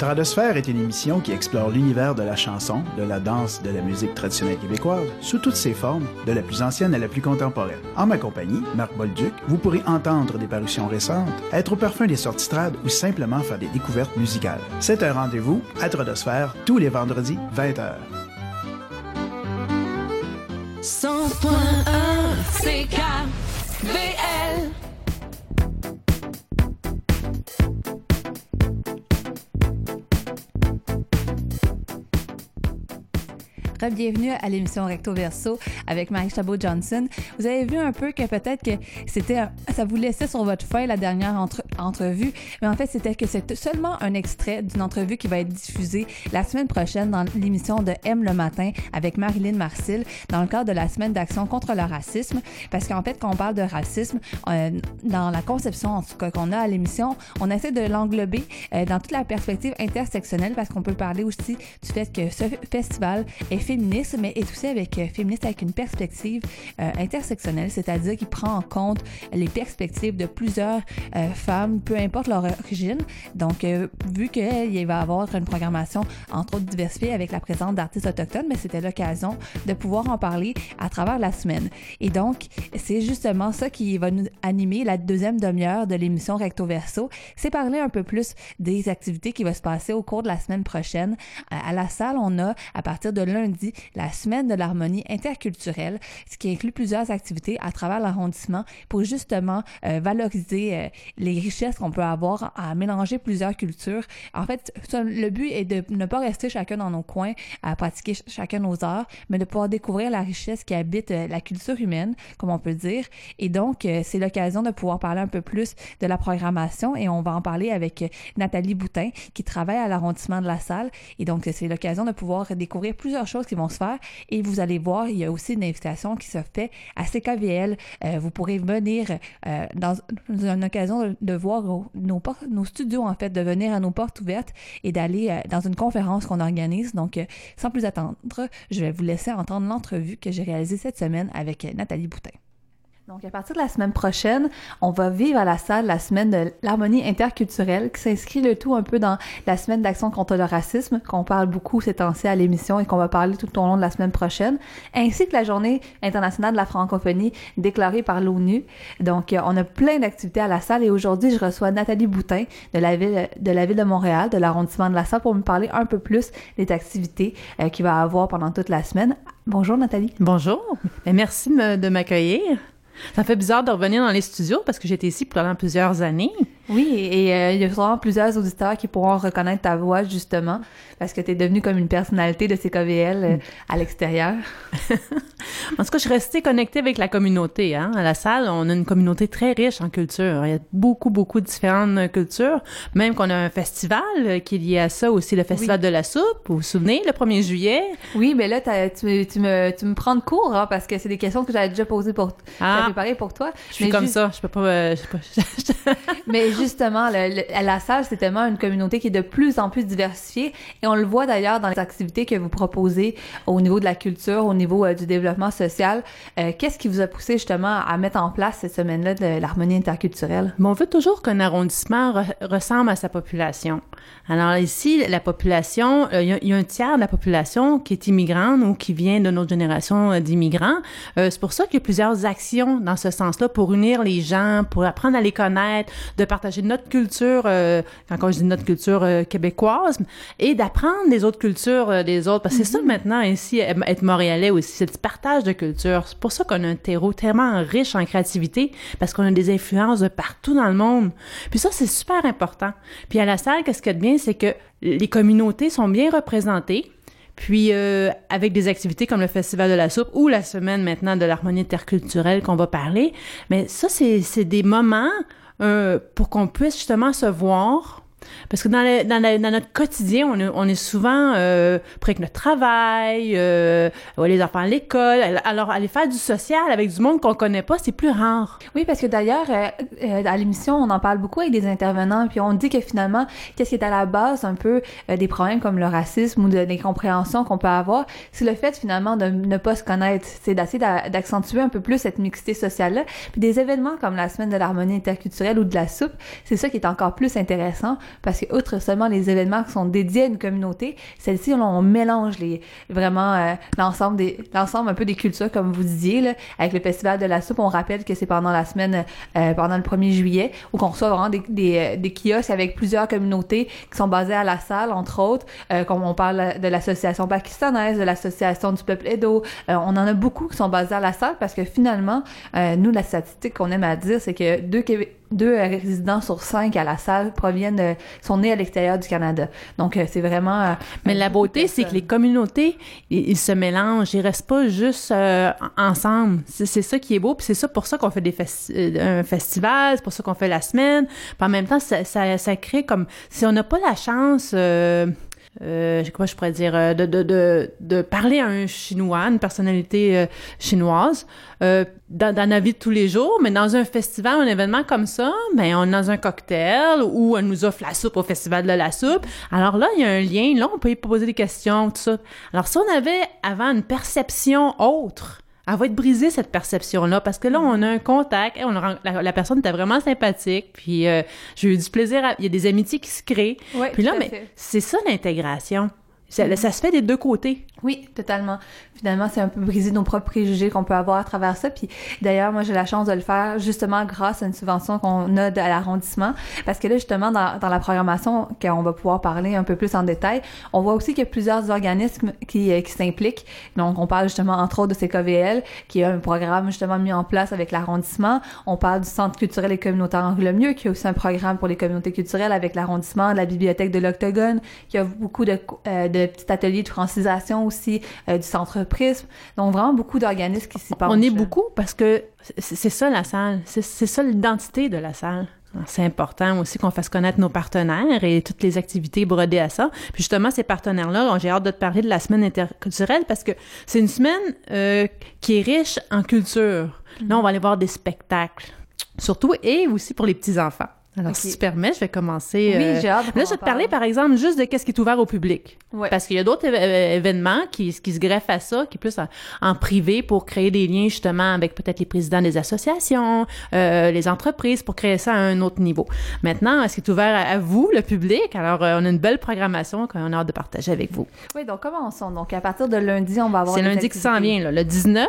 Tradosphère est une émission qui explore l'univers de la chanson, de la danse, de la musique traditionnelle québécoise, sous toutes ses formes, de la plus ancienne à la plus contemporaine. En ma compagnie, Marc Bolduc, vous pourrez entendre des parutions récentes, être au parfum des sorties trad ou simplement faire des découvertes musicales. C'est un rendez-vous à Tradosphère tous les vendredis, 20h. 100.1 CKVL Bienvenue à l'émission Recto Verso avec Marie Chabot-Johnson. Vous avez vu un peu que peut-être que c'était, ça vous laissait sur votre feuille la dernière entre, entrevue, mais en fait, c'était que c'est seulement un extrait d'une entrevue qui va être diffusée la semaine prochaine dans l'émission de M le matin avec Marilyn Marcil dans le cadre de la semaine d'action contre le racisme. Parce qu'en fait, quand on parle de racisme, euh, dans la conception en tout cas qu'on a à l'émission, on essaie de l'englober euh, dans toute la perspective intersectionnelle parce qu'on peut parler aussi du fait que ce festival est féministe, mais est aussi avec euh, féministe avec une perspective euh, intersectionnelle, c'est-à-dire qui prend en compte les perspectives de plusieurs euh, femmes, peu importe leur origine. Donc, vu qu'il va y avoir une programmation entre autres diversifiée avec la présence d'artistes autochtones, mais c'était l'occasion de pouvoir en parler à travers la semaine. Et donc, c'est justement ça qui va nous animer la deuxième demi-heure de l'émission Recto Verso. C'est parler un peu plus des activités qui vont se passer au cours de la semaine prochaine. À la salle, on a à partir de lundi la semaine de l'harmonie interculturelle, ce qui inclut plusieurs activités à travers l'arrondissement pour justement euh, valoriser euh, les richesse qu'on peut avoir à mélanger plusieurs cultures. En fait, le but est de ne pas rester chacun dans nos coins à pratiquer chacun nos arts, mais de pouvoir découvrir la richesse qui habite euh, la culture humaine, comme on peut dire. Et donc, c'est l'occasion de pouvoir parler un peu plus de la programmation et on va en parler avec Nathalie Boutin qui travaille à l'arrondissement de la salle. Et donc, c'est l'occasion de pouvoir découvrir plusieurs choses qui vont se faire. Et vous allez voir, il y a aussi une invitation qui se fait à CKVL. vous pourrez venir dans, une occasion de, voir nos, nos studios, en fait, de venir à nos portes ouvertes et d'aller dans une conférence qu'on organise. Donc, sans plus attendre, je vais vous laisser entendre l'entrevue que j'ai réalisée cette semaine avec Nathalie Boutin. Donc, à partir de la semaine prochaine, on va vivre à la salle la semaine de l'harmonie interculturelle qui s'inscrit le tout un peu dans la semaine d'action contre le racisme qu'on parle beaucoup ces temps-ci à l'émission et qu'on va parler tout au long de la semaine prochaine, ainsi que la journée internationale de la francophonie déclarée par l'ONU. Donc, euh, on a plein d'activités à la salle et aujourd'hui, je reçois Nathalie Boutin de la ville de, la ville de Montréal, de l'arrondissement de la salle pour me parler un peu plus des activités euh, qu'il va avoir pendant toute la semaine. Bonjour Nathalie. Bonjour. Et merci de m'accueillir. Ça fait bizarre de revenir dans les studios parce que j'étais ici pendant plusieurs années. Oui, et euh, il y a sûrement plusieurs auditeurs qui pourront reconnaître ta voix, justement, parce que tu es devenue comme une personnalité de CKVL euh, à l'extérieur. en tout cas, je suis restée connectée avec la communauté. Hein. À la salle, on a une communauté très riche en culture. Il y a beaucoup, beaucoup de différentes cultures. Même qu'on a un festival euh, qui est lié à ça aussi, le Festival de la soupe. Vous vous souvenez, le 1er juillet? Oui, mais là, tu, me, tu me prends de cours, hein, parce que c'est des questions que j'avais déjà posées pour, ah, préparées pour toi. Je suis comme ça, je peux pas... je peux pas... mais justement, la salle, c'est tellement une communauté qui est de plus en plus diversifiée et on le voit d'ailleurs dans les activités que vous proposez au niveau de la culture, au niveau euh, du développement social. Euh, qu'est-ce qui vous a poussé justement à mettre en place cette semaine-là de l'harmonie interculturelle? on veut toujours qu'un arrondissement ressemble à sa population. Alors ici, la population, euh, il y, a un tiers de la population qui est immigrante ou qui vient de notre génération d'immigrants. c'est pour ça qu'il y a plusieurs actions dans ce sens-là pour unir les gens, pour apprendre à les connaître, de partager notre culture, euh, quand je dis notre culture euh, québécoise, et d'apprendre des autres cultures euh, des autres. Parce que c'est ça mhm. maintenant ici, être montréalais aussi, c'est le partage de culture. C'est pour ça qu'on a un terreau tellement riche en créativité, parce qu'on a des influences de partout dans le monde. Puis ça, c'est super important. Puis à la salle, qu'est-ce qu'il y a de bien, c'est que les communautés sont bien représentées. Puis avec des activités comme le Festival de la soupe ou la semaine maintenant de l'harmonie interculturelle qu'on va parler. Mais ça, c'est des moments euh, pour qu'on puisse justement se voir parce que dans, dans, notre quotidien, on est, on est souvent euh, près que notre travail, euh, les enfants à l'école. Alors, aller faire du social avec du monde qu'on connaît pas, c'est plus rare. Oui, parce que d'ailleurs, euh, euh, à l'émission, on en parle beaucoup avec des intervenants, puis on dit que finalement, qu'est-ce qui est à la base un peu des problèmes comme le racisme ou de l'incompréhension qu'on peut avoir, c'est le fait finalement de ne pas se connaître. C'est d'essayer d'accentuer un peu plus cette mixité sociale-là. Puis des événements comme la semaine de l'harmonie interculturelle ou de la soupe, c'est ça qui est encore plus intéressant parce que outre seulement les événements qui sont dédiés à une communauté, celle-ci on, mélange les vraiment euh, l'ensemble des l'ensemble un peu des cultures comme vous disiez là, avec le festival de la soupe. On rappelle que c'est pendant la semaine euh, pendant le 1er juillet où qu'on reçoit vraiment des, des, euh, des, kiosques avec plusieurs communautés qui sont basées à la salle entre autres, comme on parle de l'association pakistanaise, de l'association du peuple Edo. on en a beaucoup qui sont basés à la salle parce que finalement nous la statistique qu'on aime à dire c'est que deux deux résidents sur cinq à la salle proviennent de, sont nés à l'extérieur du Canada. Donc euh, c'est vraiment. Euh, Mais la beauté, c'est que les communautés, ils, se mélangent, ils restent pas juste euh, ensemble. C'est ça qui est beau, puis c'est ça pour ça qu'on fait des un festival, c'est pour ça qu'on fait la semaine. Puis en même temps, ça, ça, ça crée comme si on n'a pas la chance euh, quoi je pourrais dire, euh, de, de, de, de, parler à un Chinois, une personnalité euh, chinoise, euh, dans, dans la vie de tous les jours, mais dans un festival, un événement comme ça, ben on est dans un cocktail ou on nous offre la soupe au festival de la soupe. Alors là, il y a un lien, là, on peut y poser des questions, tout ça. Alors si on avait avant une perception autre, elle va être brisée, cette perception-là, parce que là, on a un contact, on la, personne était vraiment sympathique, puis euh, j'ai eu du plaisir, il y a des amitiés qui se créent. puis là, mais c'est ça l'intégration. Ça, ça se fait des deux côtés. Oui, totalement. Finalement, c'est un peu briser nos propres préjugés qu'on peut avoir à travers ça. Puis d'ailleurs, moi, j'ai la chance de le faire justement grâce à une subvention qu'on a de l'arrondissement. Parce que là, justement, dans, dans la programmation qu'on va pouvoir parler un peu plus en détail, on voit aussi qu'il y a plusieurs organismes qui, euh, qui s'impliquent. Donc, on parle justement, entre autres, de CKVL, qui a un programme justement mis en place avec l'arrondissement. On parle du Centre culturel et communautaire Angle-Mieux, qui a aussi un programme pour les communautés culturelles avec l'arrondissement, la bibliothèque de l'Octogone, qui a beaucoup de, euh, de petits ateliers de francisation aussi, euh, du Centre Prisme. Donc, vraiment beaucoup d'organismes qui s'y penchent. On est beaucoup parce que c'est ça la salle. C'est c'est ça l'identité de la salle. C'est important aussi qu'on fasse connaître nos partenaires et toutes les activités brodées à ça. Puis justement, ces partenaires-là, j'ai hâte de te parler de la semaine interculturelle parce que c'est une semaine euh, qui est riche en culture. Là, on va aller voir des spectacles, surtout et aussi pour les petits-enfants. Alors, si tu permets, je vais commencer. Oui, euh, j'ai hâte Là, je vais te parler, parle. par exemple, juste de qu'est-ce qui est ouvert au public. Ouais. Parce qu'il y a d'autres euh, événements qui, qui se greffent à ça, qui est plus en, en privé pour créer des liens justement avec peut-être les présidents des associations, euh, les entreprises, pour créer ça à un autre niveau. Maintenant, ce qui est ouvert à, à vous, le public, alors euh, on a une belle programmation qu'on a hâte de partager avec vous. Oui, donc commençons. Donc, à partir de lundi, on va avoir C'est lundi qui s'en vient, là, le 19.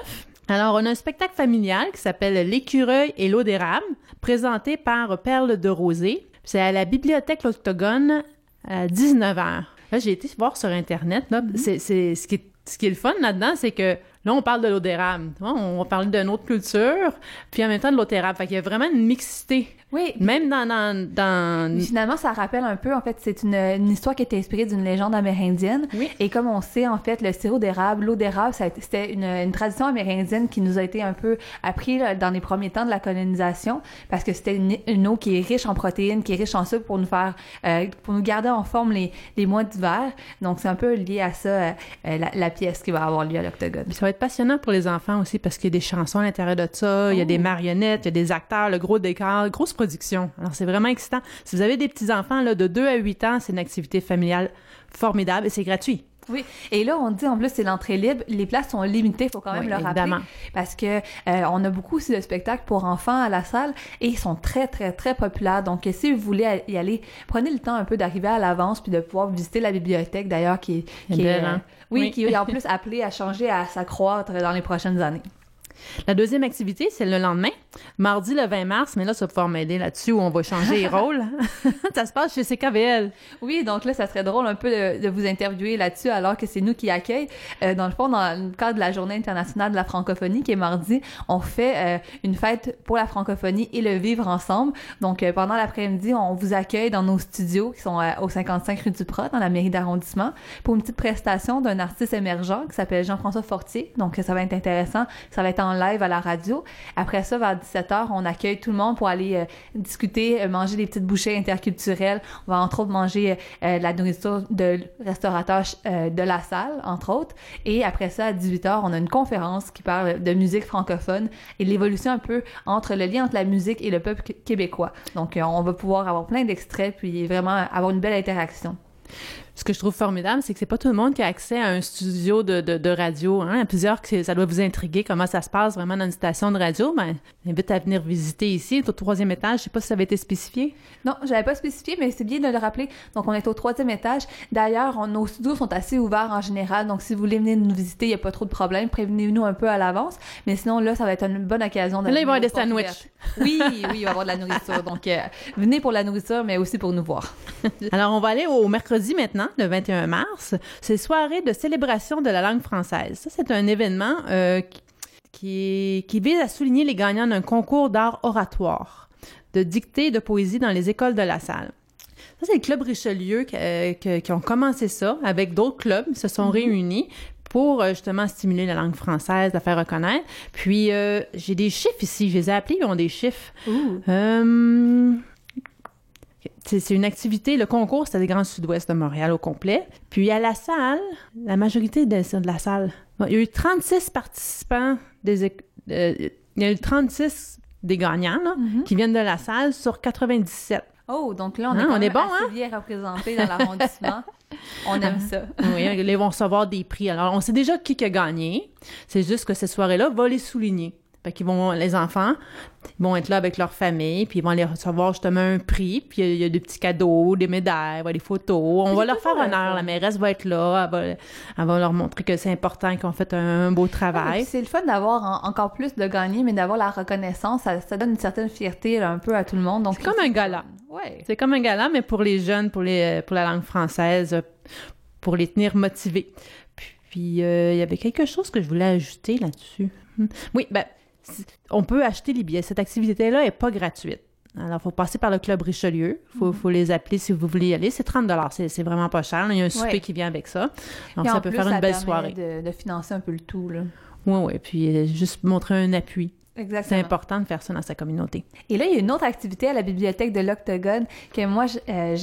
Alors, on a un spectacle familial qui s'appelle L'écureuil et l'eau d'érable, présenté par Perle de Rosée. C'est à la bibliothèque L'Octogone à 19h. Là, j'ai été voir sur Internet. Là, c'est- ce, qui est, ce qui est le fun là-dedans, c'est que là, on parle de l'eau d'érable. On va parler d'une autre culture, puis en même temps de l'eau d'érable. Fait qu'il y a vraiment une mixité. Oui, Même dans... dans, dans... Finalement, ça rappelle un peu, en fait, c'est une, une histoire qui est inspirée d'une légende amérindienne. Oui. Et comme on sait, en fait, le sirop d'érable, l'eau d'érable, c'était une, une tradition amérindienne qui nous a été un peu appris là, dans les premiers temps de la colonisation, parce que c'était une, une eau qui est riche en protéines, qui est riche en sucre pour nous faire, euh, pour nous garder en forme les, les mois d'hiver. Donc, c'est un peu lié à ça, euh, la, la pièce qui va avoir lieu à l'Octogone. Ça va être passionnant pour les enfants aussi parce qu'il y a des chansons à l'intérieur de ça, il y a des marionnettes, il y a des acteurs, le gros décor, grosse production. Alors c'est vraiment excitant. Si vous avez des petits-enfants de 2 à 8 ans, c'est une activité familiale formidable et c'est gratuit. Oui, et là on dit en plus c'est l'entrée libre, les places sont limitées, faut quand même Oui, le évidemment. rappeler parce que euh, on a beaucoup aussi de spectacles pour enfants à la salle et ils sont très très très populaires. Donc si vous voulez y aller, prenez le temps un peu d'arriver à l'avance puis de pouvoir visiter la bibliothèque d'ailleurs qui, qui est belle, euh, oui, Oui. qui est en plus appelée à changer à s'accroître dans les prochaines années. La deuxième activité, c'est le lendemain, mardi le 20 mars, mais là, ça va pouvoir m'aider là-dessus où on va changer les rôles. ça se passe chez CKVL. Oui, donc là, ça serait drôle un peu de, de vous interviewer là-dessus alors que c'est nous qui accueille. Euh, dans le fond, dans le cadre de la Journée internationale de la francophonie qui est mardi, on fait euh, une fête pour la francophonie et le vivre ensemble. Donc, euh, pendant l'après-midi, on vous accueille dans nos studios qui sont au 55 rue du Prat, dans la mairie d'arrondissement, pour une petite prestation d'un artiste émergent qui s'appelle Jean-François Fortier. Donc, ça va être intéressant. Ça va être en live à la radio. Après ça, vers 17h, on accueille tout le monde pour aller euh, discuter, euh, manger des petites bouchées interculturelles. On va entre autres manger euh, la nourriture de restaurateurs euh, de la salle, entre autres. Et après ça, à 18h, on a une conférence qui parle de musique francophone et l'évolution un peu entre le lien entre la musique et le peuple qu- québécois. Donc, on va pouvoir avoir plein d'extraits puis vraiment avoir une belle interaction. Ce que je trouve formidable, c'est que c'est pas tout le monde qui a accès à un studio de, de, de radio. Hein. Il y a plusieurs que ça doit vous intriguer comment ça se passe vraiment dans une station de radio. Ben, j'invite à venir visiter ici, au troisième étage. Je sais pas si ça avait été spécifié. Non, j'avais pas spécifié, mais c'est bien de le rappeler. Donc, on est au troisième étage. D'ailleurs, nos studios sont assez ouverts en général. Donc, si vous voulez venir nous visiter, il n'y a pas trop de problème. Prévenez-nous un peu à l'avance. Mais sinon, là, ça va être une bonne occasion de. Là, il va y avoir des sandwichs. Oui, oui, il va y avoir de la nourriture. Donc, euh, venez pour la nourriture, mais aussi pour nous voir. Alors, on va aller au mercredi maintenant, le 21 mars. C'est soirée de célébration de la langue française. Ça, c'est un événement euh, qui- vise à souligner les gagnants d'un concours d'art oratoire, de dictée et de poésie dans les écoles de la salle. Ça, c'est le Club Richelieu qui, euh, que- qui ont commencé ça avec d'autres clubs. Ils se sont réunis pour euh, justement stimuler la langue française, la faire reconnaître. Puis, euh, j'ai des chiffres ici. Je les ai appelés, ils ont des chiffres. C'est une activité, le concours, c'était des Grands Sud-Ouest de Montréal au complet. Puis à la salle, la majorité de, de la salle, bon, il y a eu 36 participants, des, euh, il y a eu 36 des gagnants là, qui viennent de la salle sur 97. Oh, donc là, on Hein, est, quand on est bon, assez hein? bien représenté dans l'arrondissement. on aime ça. oui, ils vont recevoir des prix. Alors, on sait déjà qui a gagné. C'est juste que cette soirée-là va les souligner. Fait qu'ils vont, les enfants, ils vont être là avec leur famille, puis ils vont aller recevoir justement un prix, puis il y, a des petits cadeaux, des médailles, des photos. On va leur faire honneur. La mairesse va être là, elle va, leur montrer que c'est important qu'ils ont fait un, beau travail. c'est le fun d'avoir encore plus de gagner, mais d'avoir la reconnaissance, ça, donne une certaine fierté un peu à tout le monde. C'est comme un gala. Ouais. C'est comme un gala, mais pour les jeunes, pour, les, pour la langue française, pour les tenir motivés. Puis, euh, il y avait quelque chose que je voulais ajouter là-dessus. Hmm. Oui, ben, on peut acheter les billets. Cette activité-là n'est pas gratuite. Alors, il faut passer par le Club Richelieu. Il faut, faut, les appeler si vous voulez y aller. C'est 30 C'est vraiment pas cher. Il y a un souper qui vient avec ça. Donc, ça peut faire une belle soirée. De, de financer un peu le tout. Là. Oui, oui. Puis, euh, juste montrer un appui. C'est important de faire ça dans sa communauté. Et là, il y a une autre activité à la bibliothèque de l'Octogone que moi, euh,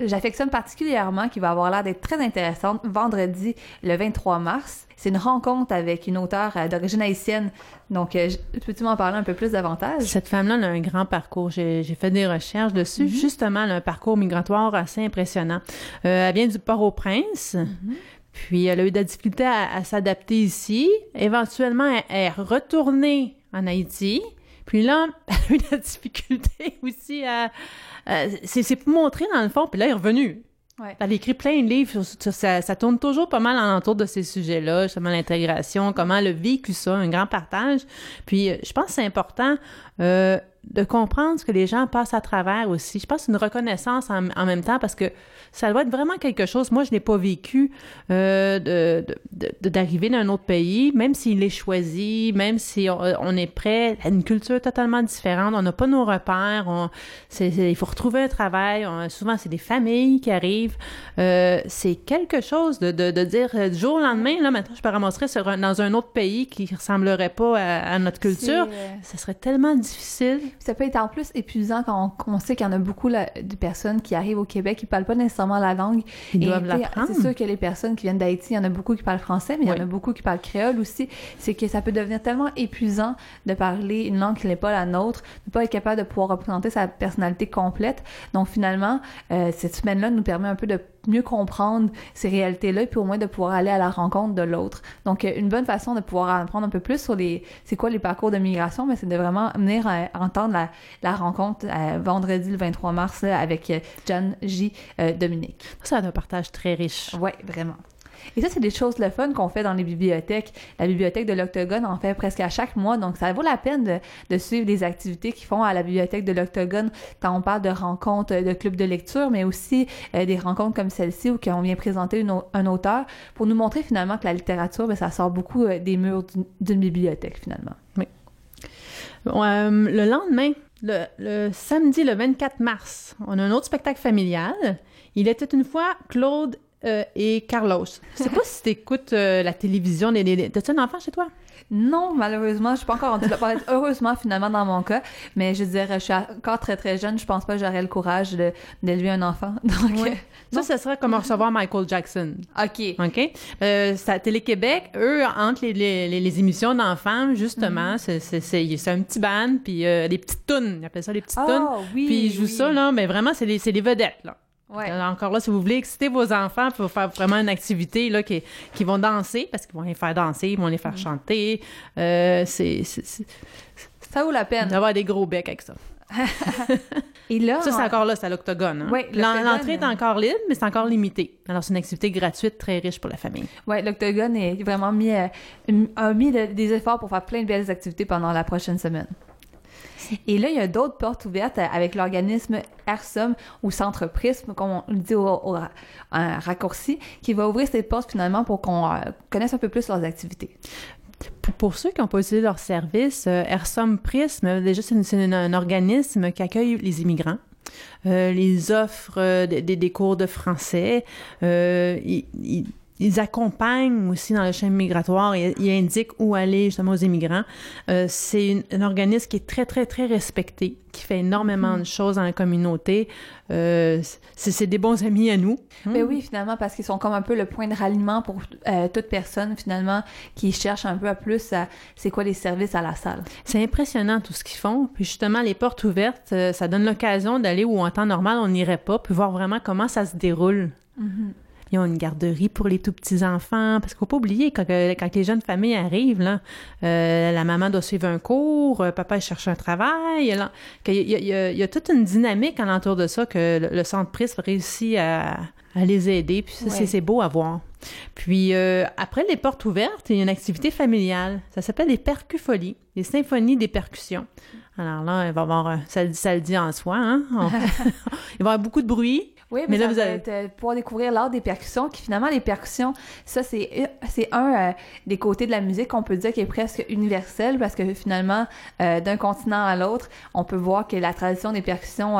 j'affectionne particulièrement, qui va avoir l'air d'être très intéressante, vendredi le 23 mars. C'est une rencontre avec une auteure euh, d'origine haïtienne. Donc, euh, peux-tu m'en parler un peu plus davantage? Cette femme-là a un grand parcours. J'ai fait des recherches dessus. Mm-hmm. Justement, elle a un parcours migratoire assez impressionnant. elle vient du Port-au-Prince. Mm-hmm. Puis elle a eu de la difficulté à, s'adapter ici. Éventuellement, elle est retournée en Haïti. Puis là, elle a eu la difficulté aussi à... c'est pour montrer, dans le fond, puis là, elle est revenue. Ouais. Elle a écrit plein de livres, ça, ça tourne toujours pas mal alentour de ces sujets-là, justement l'intégration, comment elle a vécu ça, un grand partage. Puis euh, je pense que c'est important euh, de comprendre ce que les gens passent à travers aussi. Je pense une reconnaissance en, en, même temps parce que ça doit être vraiment quelque chose. Moi, je n'ai pas vécu euh, de, d'arriver dans un autre pays, même s'il est choisi, même si on, est prêt à une culture totalement différente. On n'a pas nos repères. On, il faut retrouver un travail. souvent, c'est des familles qui arrivent. Euh, c'est quelque chose de, de, de, dire du jour au lendemain, là, maintenant, je me ramasserais sur dans un autre pays qui ressemblerait pas à, notre culture. Ce serait tellement difficile. Ça peut être en plus épuisant quand on, sait qu'il y en a beaucoup de personnes qui arrivent au Québec qui parlent pas nécessairement la langue. Ils doivent l'apprendre. C'est sûr que les personnes qui viennent d'Haïti, il y en a beaucoup qui parlent français, mais il y en a beaucoup qui parlent créole aussi. C'est que ça peut devenir tellement épuisant de parler une langue qui n'est pas la nôtre, de pas être capable de pouvoir représenter sa personnalité complète. Donc finalement, euh, cette semaine-là nous permet un peu de mieux comprendre ces réalités-là, puis au moins de pouvoir aller à la rencontre de l'autre. Donc, euh, une bonne façon de pouvoir apprendre un peu plus sur les, c'est quoi les parcours de migration, mais c'est de vraiment venir euh, entendre la, la rencontre euh, vendredi le 23 mars avec John J. Dominique. Ça, c'est un partage très riche. Oui, vraiment. Et ça, c'est des choses le fun qu'on fait dans les bibliothèques. La bibliothèque de l'Octogone en fait presque à chaque mois, donc ça vaut la peine de, suivre des activités qu'ils font à la bibliothèque de l'Octogone quand on parle de rencontres, de clubs de lecture, mais aussi euh, des rencontres comme celle-ci où on vient présenter un auteur pour nous montrer finalement que la littérature, ben, ça sort beaucoup euh, des murs d'une bibliothèque finalement. Oui. Euh, le lendemain, le, le, samedi le 24 mars, on a un autre spectacle familial. Il était une fois Claude euh, et Carlos. Je sais pas si tu écoutes euh, la télévision. T'as-tu un enfant chez toi? Non, malheureusement, je suis pas encore rendue là. Heureusement, finalement, dans mon cas. Mais je dirais, je suis encore très, très jeune. Je pense pas que j'aurais le courage d'élever un enfant. Donc, euh, ça, ce serait comme recevoir Michael Jackson. OK. OK? Euh, Télé-Québec, eux, entre les, les, les émissions d'enfants, justement, mm-hmm. c'est un petit band, puis les petites tunes. Ils appellent ça les petites oh, tunes. Oui, puis ils jouent ça, là, mais vraiment, c'est les, les vedettes, là. Ouais. Encore là, si vous voulez exciter vos enfants pour faire vraiment une activité là, qui, qui vont danser, parce qu'ils vont les faire danser, ils vont les faire mm. chanter, euh, c'est, Ça vaut la peine. D'avoir des gros becs avec ça. Et là, ça, c'est encore là, c'est à l'octogone. Hein? L'entrée est encore libre, mais c'est encore limité. Alors, c'est une activité gratuite très riche pour la famille. Oui, l'octogone est vraiment mis, euh, a mis des efforts pour faire plein de belles activités pendant la prochaine semaine. Et là, il y a d'autres portes ouvertes avec l'organisme AirSum ou Centre Prisme, comme on le dit au, raccourci, qui va ouvrir ses portes finalement pour qu'on euh, connaisse un peu plus leurs activités. Pour, ceux qui n'ont pas utilisé leur service, euh, AirSum Prisme, déjà, c'est un organisme qui accueille les immigrants. Euh, les offres des, cours de français. Ils accompagnent aussi dans le chemin migratoire et ils indiquent où aller justement aux immigrants. Euh, c'est un organisme qui est très, très, très respecté, qui fait énormément de choses dans la communauté. Euh, c'est des bons amis à nous. Mais mm. oui, finalement, parce qu'ils sont comme un peu le point de ralliement pour euh, toute personne, finalement, qui cherche un peu à plus à c'est quoi les services à la salle. C'est impressionnant tout ce qu'ils font. Puis justement, les portes ouvertes, ça donne l'occasion d'aller où en temps normal, on n'irait pas, puis voir vraiment comment ça se déroule. Mm-hmm. Ont une garderie pour les tout petits enfants. Parce qu'il faut pas oublier quand, quand les jeunes familles arrivent, là, euh, la maman doit suivre un cours, euh, papa cherche un travail. Il y, a, il, y a, toute une dynamique alentour de ça que le, centre Prisme réussit à, à les aider. Puis c'est beau à voir. Puis euh, après les portes ouvertes, il y a une activité familiale. Ça s'appelle les percufolies, les symphonies des percussions. Alors là, il va y avoir, ça, ça le dit en soi, hein? il va y avoir beaucoup de bruit, oui, mais, là, vous allez euh, pouvoir découvrir l'art des percussions, qui finalement, les percussions, ça, c'est, euh, c'est un euh, des côtés de la musique qu'on peut dire qui est presque universel, parce que finalement, d'un continent à l'autre, on peut voir que la tradition des percussions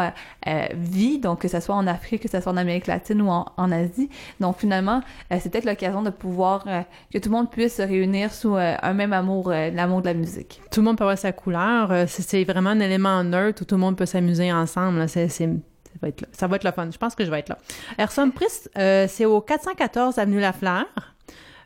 vit, donc que ce soit en Afrique, que ce soit en Amérique latine ou en, Asie. Donc finalement, c'est peut-être l'occasion de pouvoir, que tout le monde puisse se réunir sous un même amour, l'amour de la musique. Tout le monde peut avoir sa couleur. c'est, vraiment un élément neutre où tout le monde peut s'amuser ensemble. C'est, c'est ça va être là. Ça va être le fun. Je pense que je vais être là. Erson Priest, euh, c'est au 414 Avenue Lafleur.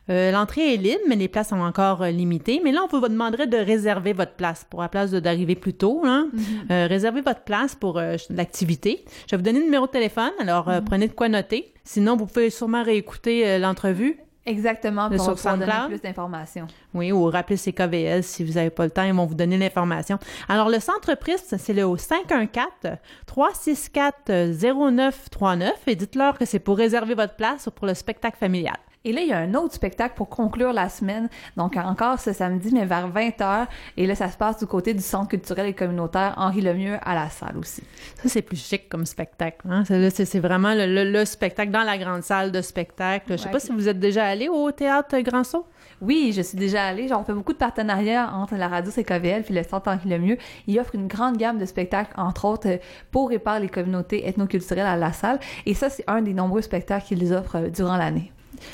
Euh, L'entrée est libre, mais les places sont encore euh, limitées. Mais là, on vous demanderait de réserver votre place pour la place d'arriver plus tôt. Hein? Mm-hmm. euh, réservez votre place pour l'activité. Je vais vous donner le numéro de téléphone, alors mm-hmm. prenez de quoi noter. Sinon, vous pouvez sûrement réécouter l'entrevue Exactement, pour pouvoir donner plus d'informations. Oui, ou rappeler CKVL si vous n'avez pas le temps, ils vont vous donner l'information. Alors, le centre Prist, c'est le 514-364-0939 et dites-leur que c'est pour réserver votre place ou pour le spectacle familial. Et là, il y a un autre spectacle pour conclure la semaine. Donc, encore ce samedi, mais vers 20h. Et là, ça se passe du côté du Centre culturel et communautaire Henri Lemieux à la salle aussi. Ça, c'est plus chic comme spectacle. Hein? C'est vraiment le, spectacle dans la grande salle de spectacle. Je sais pas si vous êtes déjà allé au Théâtre Grand Saut. Oui, je suis déjà allée. Genre, on fait beaucoup de partenariats entre la radio CKVL puis le Centre Henri Lemieux. Il offre une grande gamme de spectacles, entre autres, pour et par les communautés ethnoculturelles à la salle. Et ça, c'est un des nombreux spectacles qu'ils offrent euh, durant l'année.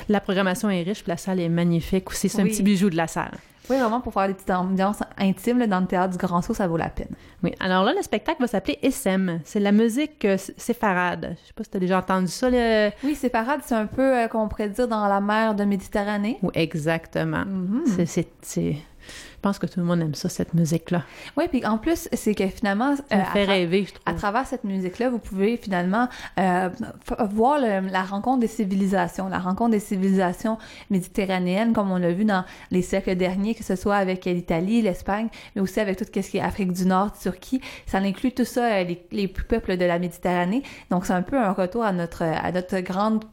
La programmation est riche, puis la salle est magnifique aussi. C'est un petit bijou de la salle. Oui, vraiment, pour faire des petites ambiances intimes dans le théâtre du Grand Saut, ça vaut la peine. Oui, alors là, le spectacle va s'appeler SM. C'est la musique euh, séfarade. Je sais pas si tu as déjà entendu ça. Le... Oui, séfarade, c'est un peu, euh, comme on pourrait dire, dans la mer de Méditerranée. Oui, exactement. Mm-hmm. C'est pense que tout le monde aime ça, cette musique-là. Oui, puis en plus, c'est que finalement... Ça fait euh, rêver, je trouve. À travers cette musique-là, vous pouvez finalement euh, voir la rencontre des civilisations, la rencontre des civilisations méditerranéennes, comme on l'a vu dans les siècles derniers, que ce soit avec l'Italie, l'Espagne, mais aussi avec tout ce qui est Afrique du Nord, Turquie. Ça inclut tout ça, euh, les, les peuples de la Méditerranée. Donc, c'est un peu un retour à notre, à notre grande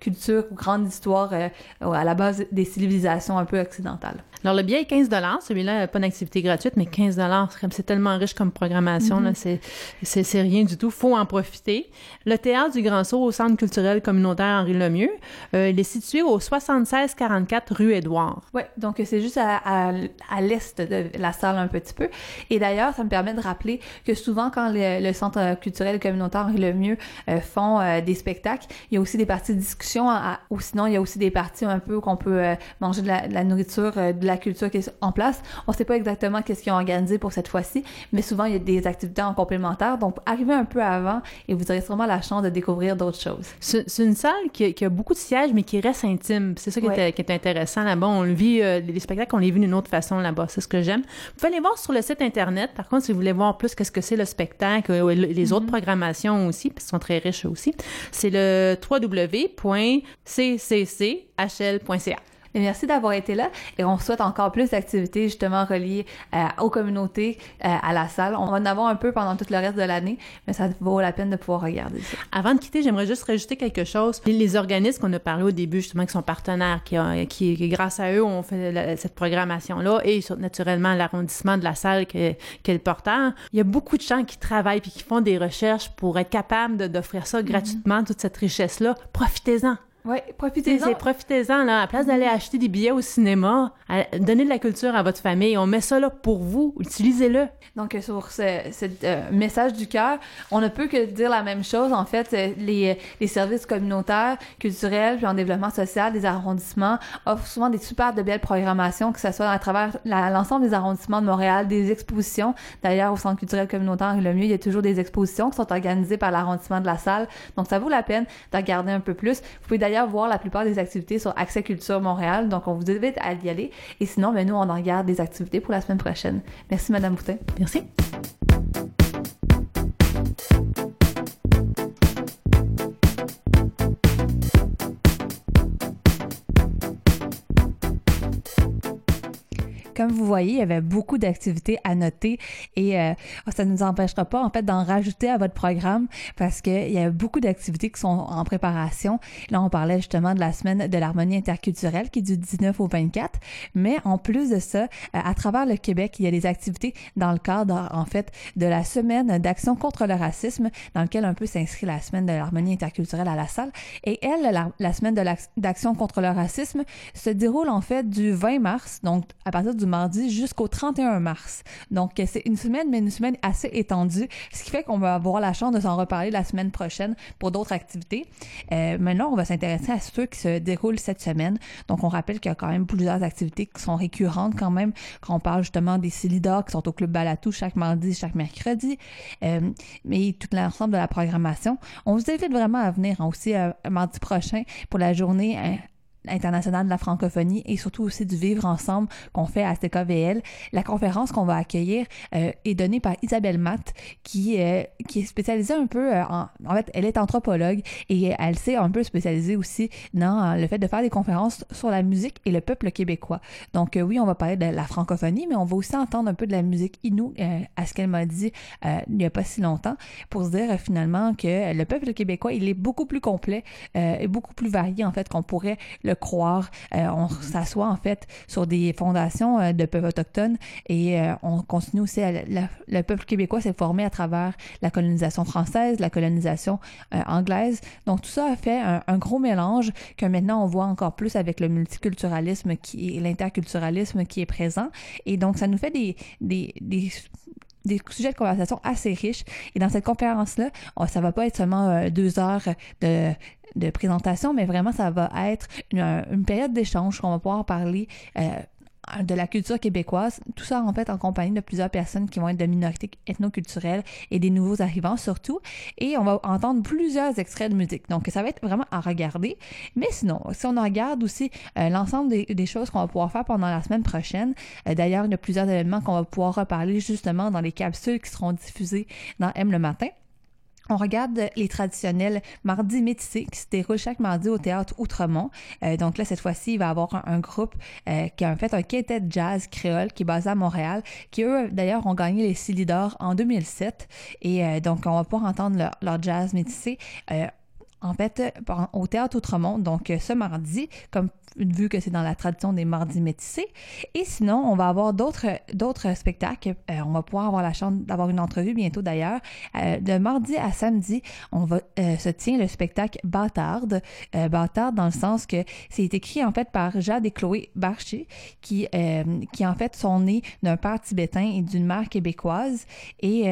culture, grande histoire à la base des civilisations un peu occidentales. Alors, le billet est 15 Celui-là, pas d'activité gratuite, mais 15 comme c'est tellement riche comme programmation, mm-hmm. c'est, c'est, rien du tout. faut en profiter. Le Théâtre du Grand Saut au Centre culturel communautaire Henri Lemieux, euh, il est situé au 7644 rue Édouard. Oui, donc c'est juste à, à, l'est de la salle un petit peu. Et d'ailleurs, ça me permet de rappeler que souvent, quand le, Centre culturel communautaire Henri Lemieux euh, font euh, des spectacles, il y a aussi des parties de discussion, ou sinon, il y a aussi des parties un peu qu'on peut manger de la, de la nourriture, de la culture qui est en place. On ne sait pas exactement qu'est-ce qu'ils ont organisé pour cette fois-ci, mais souvent il y a des activités en complémentaire. Donc arrivez un peu avant et vous aurez sûrement la chance de découvrir d'autres choses. C'est une salle qui a, beaucoup de sièges, mais qui reste intime. C'est ça qui, est, intéressant là-bas. On le vit, euh, les spectacles, on les vit d'une autre façon là-bas. C'est ce que j'aime. Vous pouvez aller voir sur le site internet. Par contre, si vous voulez voir plus qu'est-ce que c'est le spectacle, euh, les autres mm-hmm. programmations aussi, parce qu'ils sont très riches aussi, c'est le www.ccchl.ca merci d'avoir été là et on souhaite encore plus d'activités justement reliées euh, aux communautés, euh, à la salle. On va en avoir un peu pendant tout le reste de l'année, mais ça vaut la peine de pouvoir regarder ça. Avant de quitter, j'aimerais juste rajouter quelque chose. Les organismes qu'on a parlé au début, justement, qui sont partenaires, qui, qui, grâce à eux, on fait cette programmation-là et naturellement l'arrondissement de la salle qui est, le porteur. Il y a beaucoup de gens qui travaillent puis qui font des recherches pour être capables d'offrir ça mm-hmm. gratuitement, toute cette richesse-là. Profitez-en. Oui, profitez-en. Profitez-en, là. À place d'aller acheter des billets au cinéma, donnez de la culture à votre famille. On met ça là pour vous. Utilisez-le. Donc, sur ce, euh, message du cœur, on ne peut que dire la même chose. En fait, euh, les, les services communautaires, culturels, puis en développement social des arrondissements offrent souvent des super de belles programmations, que ce soit à travers l'ensemble des arrondissements de Montréal, des expositions. D'ailleurs, au Centre culturel communautaire le mieux, il y a toujours des expositions qui sont organisées par l'arrondissement de la salle. Donc, ça vaut la peine de regarder un peu plus. Vous pouvez d'ailleurs voir la plupart des activités sur Accès Culture Montréal, donc on vous invite à y aller. Et sinon, ben, nous, on en regarde des activités pour la semaine prochaine. Merci, Madame Boutin. Merci. Comme vous voyez, il y avait beaucoup d'activités à noter et euh, ça ne nous empêchera pas en fait d'en rajouter à votre programme parce qu'il y a beaucoup d'activités qui sont en préparation. Là, on parlait justement de la semaine de l'harmonie interculturelle qui est du 19 au 24, mais en plus de ça, euh, à travers le Québec, il y a des activités dans le cadre en fait de la semaine d'action contre le racisme dans lequel un peu s'inscrit la semaine de l'harmonie interculturelle à la salle et elle la, semaine d'action contre le racisme se déroule en fait du 20 mars, donc à partir du mardi jusqu'au 31 mars. Donc c'est une semaine, mais une semaine assez étendue, ce qui fait qu'on va avoir la chance de s'en reparler la semaine prochaine pour d'autres activités. Euh, maintenant, on va s'intéresser à ceux qui se déroulent cette semaine. Donc on rappelle qu'il y a quand même plusieurs activités qui sont récurrentes quand même, quand on parle justement des Célidors qui sont au Club Balatou chaque mardi, chaque mercredi, euh, mais tout l'ensemble de la programmation. On vous invite vraiment à venir hein, aussi euh, mardi prochain pour la journée hein, internationale de la francophonie et surtout aussi du vivre ensemble qu'on fait à CKVL. La conférence qu'on va accueillir euh, est donnée par Isabelle Matt qui euh, qui est spécialisée un peu euh, en, en fait elle est anthropologue et elle s'est un peu spécialisée aussi dans le fait de faire des conférences sur la musique et le peuple québécois. Donc oui, on va parler de la francophonie mais on va aussi entendre un peu de la musique inou à ce qu'elle m'a dit il n'y a pas si longtemps pour se dire finalement que le peuple québécois, il est beaucoup plus complet et beaucoup plus varié en fait qu'on pourrait le croire. Euh, on s'assoit en fait sur des fondations euh, de peuples autochtones et euh, on continue aussi à le peuple québécois s'est formé à travers la colonisation française, la colonisation anglaise. Donc tout ça a fait un, gros mélange que maintenant on voit encore plus avec le multiculturalisme qui et l'interculturalisme qui est présent. Et donc ça nous fait des, des, des des sujets de conversation assez riches. Et dans cette conférence-là, ça va pas être seulement deux heures de de présentation, mais vraiment, ça va être une, période d'échange qu'on va pouvoir parler euh, de la culture québécoise, tout ça en fait en compagnie de plusieurs personnes qui vont être de minorités ethnoculturelles et des nouveaux arrivants surtout. Et on va entendre plusieurs extraits de musique. Donc ça va être vraiment à regarder. Mais sinon, si on regarde aussi euh, l'ensemble des, choses qu'on va pouvoir faire pendant la semaine prochaine, euh, d'ailleurs il y a plusieurs événements qu'on va pouvoir reparler justement dans les capsules qui seront diffusées dans M le matin. On regarde les traditionnels mardis métissés qui se déroulent chaque mardi au théâtre Outremont. Euh, donc là, cette fois-ci, il va y avoir un, groupe euh, qui a en fait un quintet jazz créole qui est basé à Montréal, qui eux, d'ailleurs, ont gagné les Silidor en 2007. Et euh, donc, on va pouvoir entendre leur, leur jazz métissé en fait, au Théâtre Outremont, donc ce mardi, comme vu que c'est dans la tradition des mardis métissés. Et sinon, on va avoir d'autres spectacles. Euh, on va pouvoir avoir la chance d'avoir une entrevue bientôt d'ailleurs. Euh, de mardi à samedi, on va euh, se tient le spectacle Bâtarde. Bâtarde dans le sens que c'est écrit en fait par Jade et Chloé Barché qui qui en fait sont nés d'un père tibétain et d'une mère québécoise. Et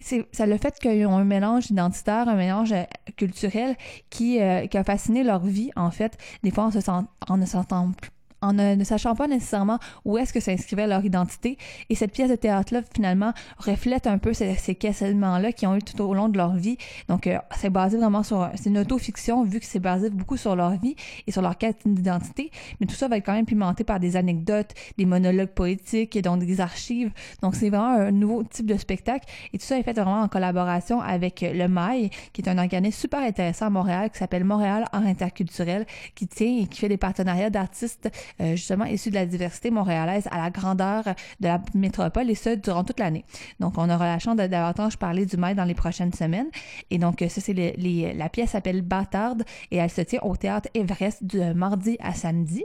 c'est ça le fait qu'ils ont un mélange identitaire, un mélange culturel qui qui a fasciné leur vie en fait. Des fois, on se sent en ne s'entend plus en ne, sachant pas nécessairement où est-ce que s'inscrivait leur identité. Et cette pièce de théâtre-là, finalement, reflète un peu ces, ces questionnements-là qu'ils ont eu tout au long de leur vie. Donc, euh, c'est basé vraiment sur... C'est une auto-fiction, vu que c'est basé beaucoup sur leur vie et sur leur quête d'identité. Mais tout ça va être quand même pimenté par des anecdotes, des monologues poétiques et donc des archives. Donc, c'est vraiment un nouveau type de spectacle. Et tout ça est fait vraiment en collaboration avec le MAI, qui est un organisme super intéressant à Montréal, qui s'appelle Montréal Art Interculturel, qui tient et qui fait des partenariats d'artistes euh, justement issus de la diversité montréalaise à la grandeur de la métropole et ce durant toute l'année. Donc on aura la chance de davantage parler du mail dans les prochaines semaines. Et donc ça c'est la pièce s'appelle Bâtarde et elle se tient au théâtre Everest de mardi à samedi.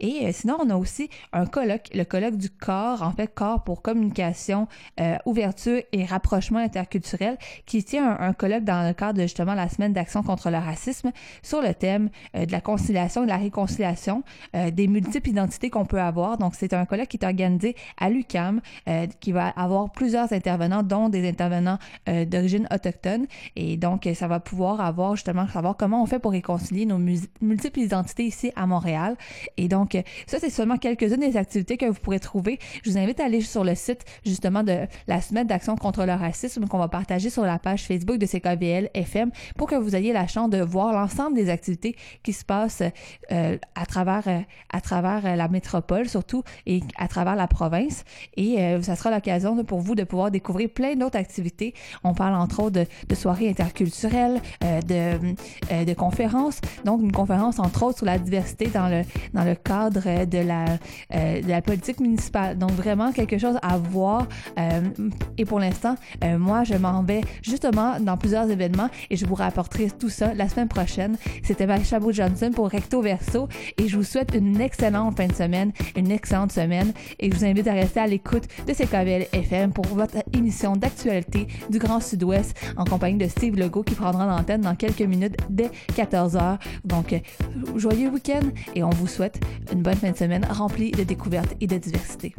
Et euh, sinon on a aussi un colloque, le colloque du corps, en fait corps pour communication, euh, ouverture et rapprochement interculturel, qui tient un, colloque dans le cadre de justement la semaine d'action contre le racisme sur le thème de la conciliation et de la réconciliation des multiples identités qu'on peut avoir. Donc, c'est un colloque qui est organisé à l'UCAM, euh, qui va avoir plusieurs intervenants, dont des intervenants euh, d'origine autochtone. Et donc, ça va pouvoir avoir justement savoir comment on fait pour réconcilier nos multiples identités ici à Montréal. Et donc, ça, c'est seulement quelques-unes des activités que vous pourrez trouver. Je vous invite à aller sur le site justement de la semaine d'action contre le racisme qu'on va partager sur la page Facebook de CKVL FM pour que vous ayez la chance de voir l'ensemble des activités qui se passent euh, à travers à travers la métropole surtout et à travers la province. Et ça sera l'occasion pour vous de pouvoir découvrir plein d'autres activités. On parle entre autres de, soirées interculturelles, de, de conférences. Donc, une conférence entre autres sur la diversité dans le, dans le cadre de la, de la politique municipale. Donc, vraiment quelque chose à voir. et pour l'instant, moi, je m'en vais justement dans plusieurs événements et je vous rapporterai tout ça la semaine prochaine. C'était Marie Chabot-Johnson pour Recto Verso et je vous souhaite une excellente fin de semaine, une excellente semaine et je vous invite à rester à l'écoute de CKVL FM pour votre émission d'actualité du Grand Sud-Ouest en compagnie de Steve Legault qui prendra l'antenne dans quelques minutes dès 14h. Donc, joyeux week-end et on vous souhaite une bonne fin de semaine remplie de découvertes et de diversité.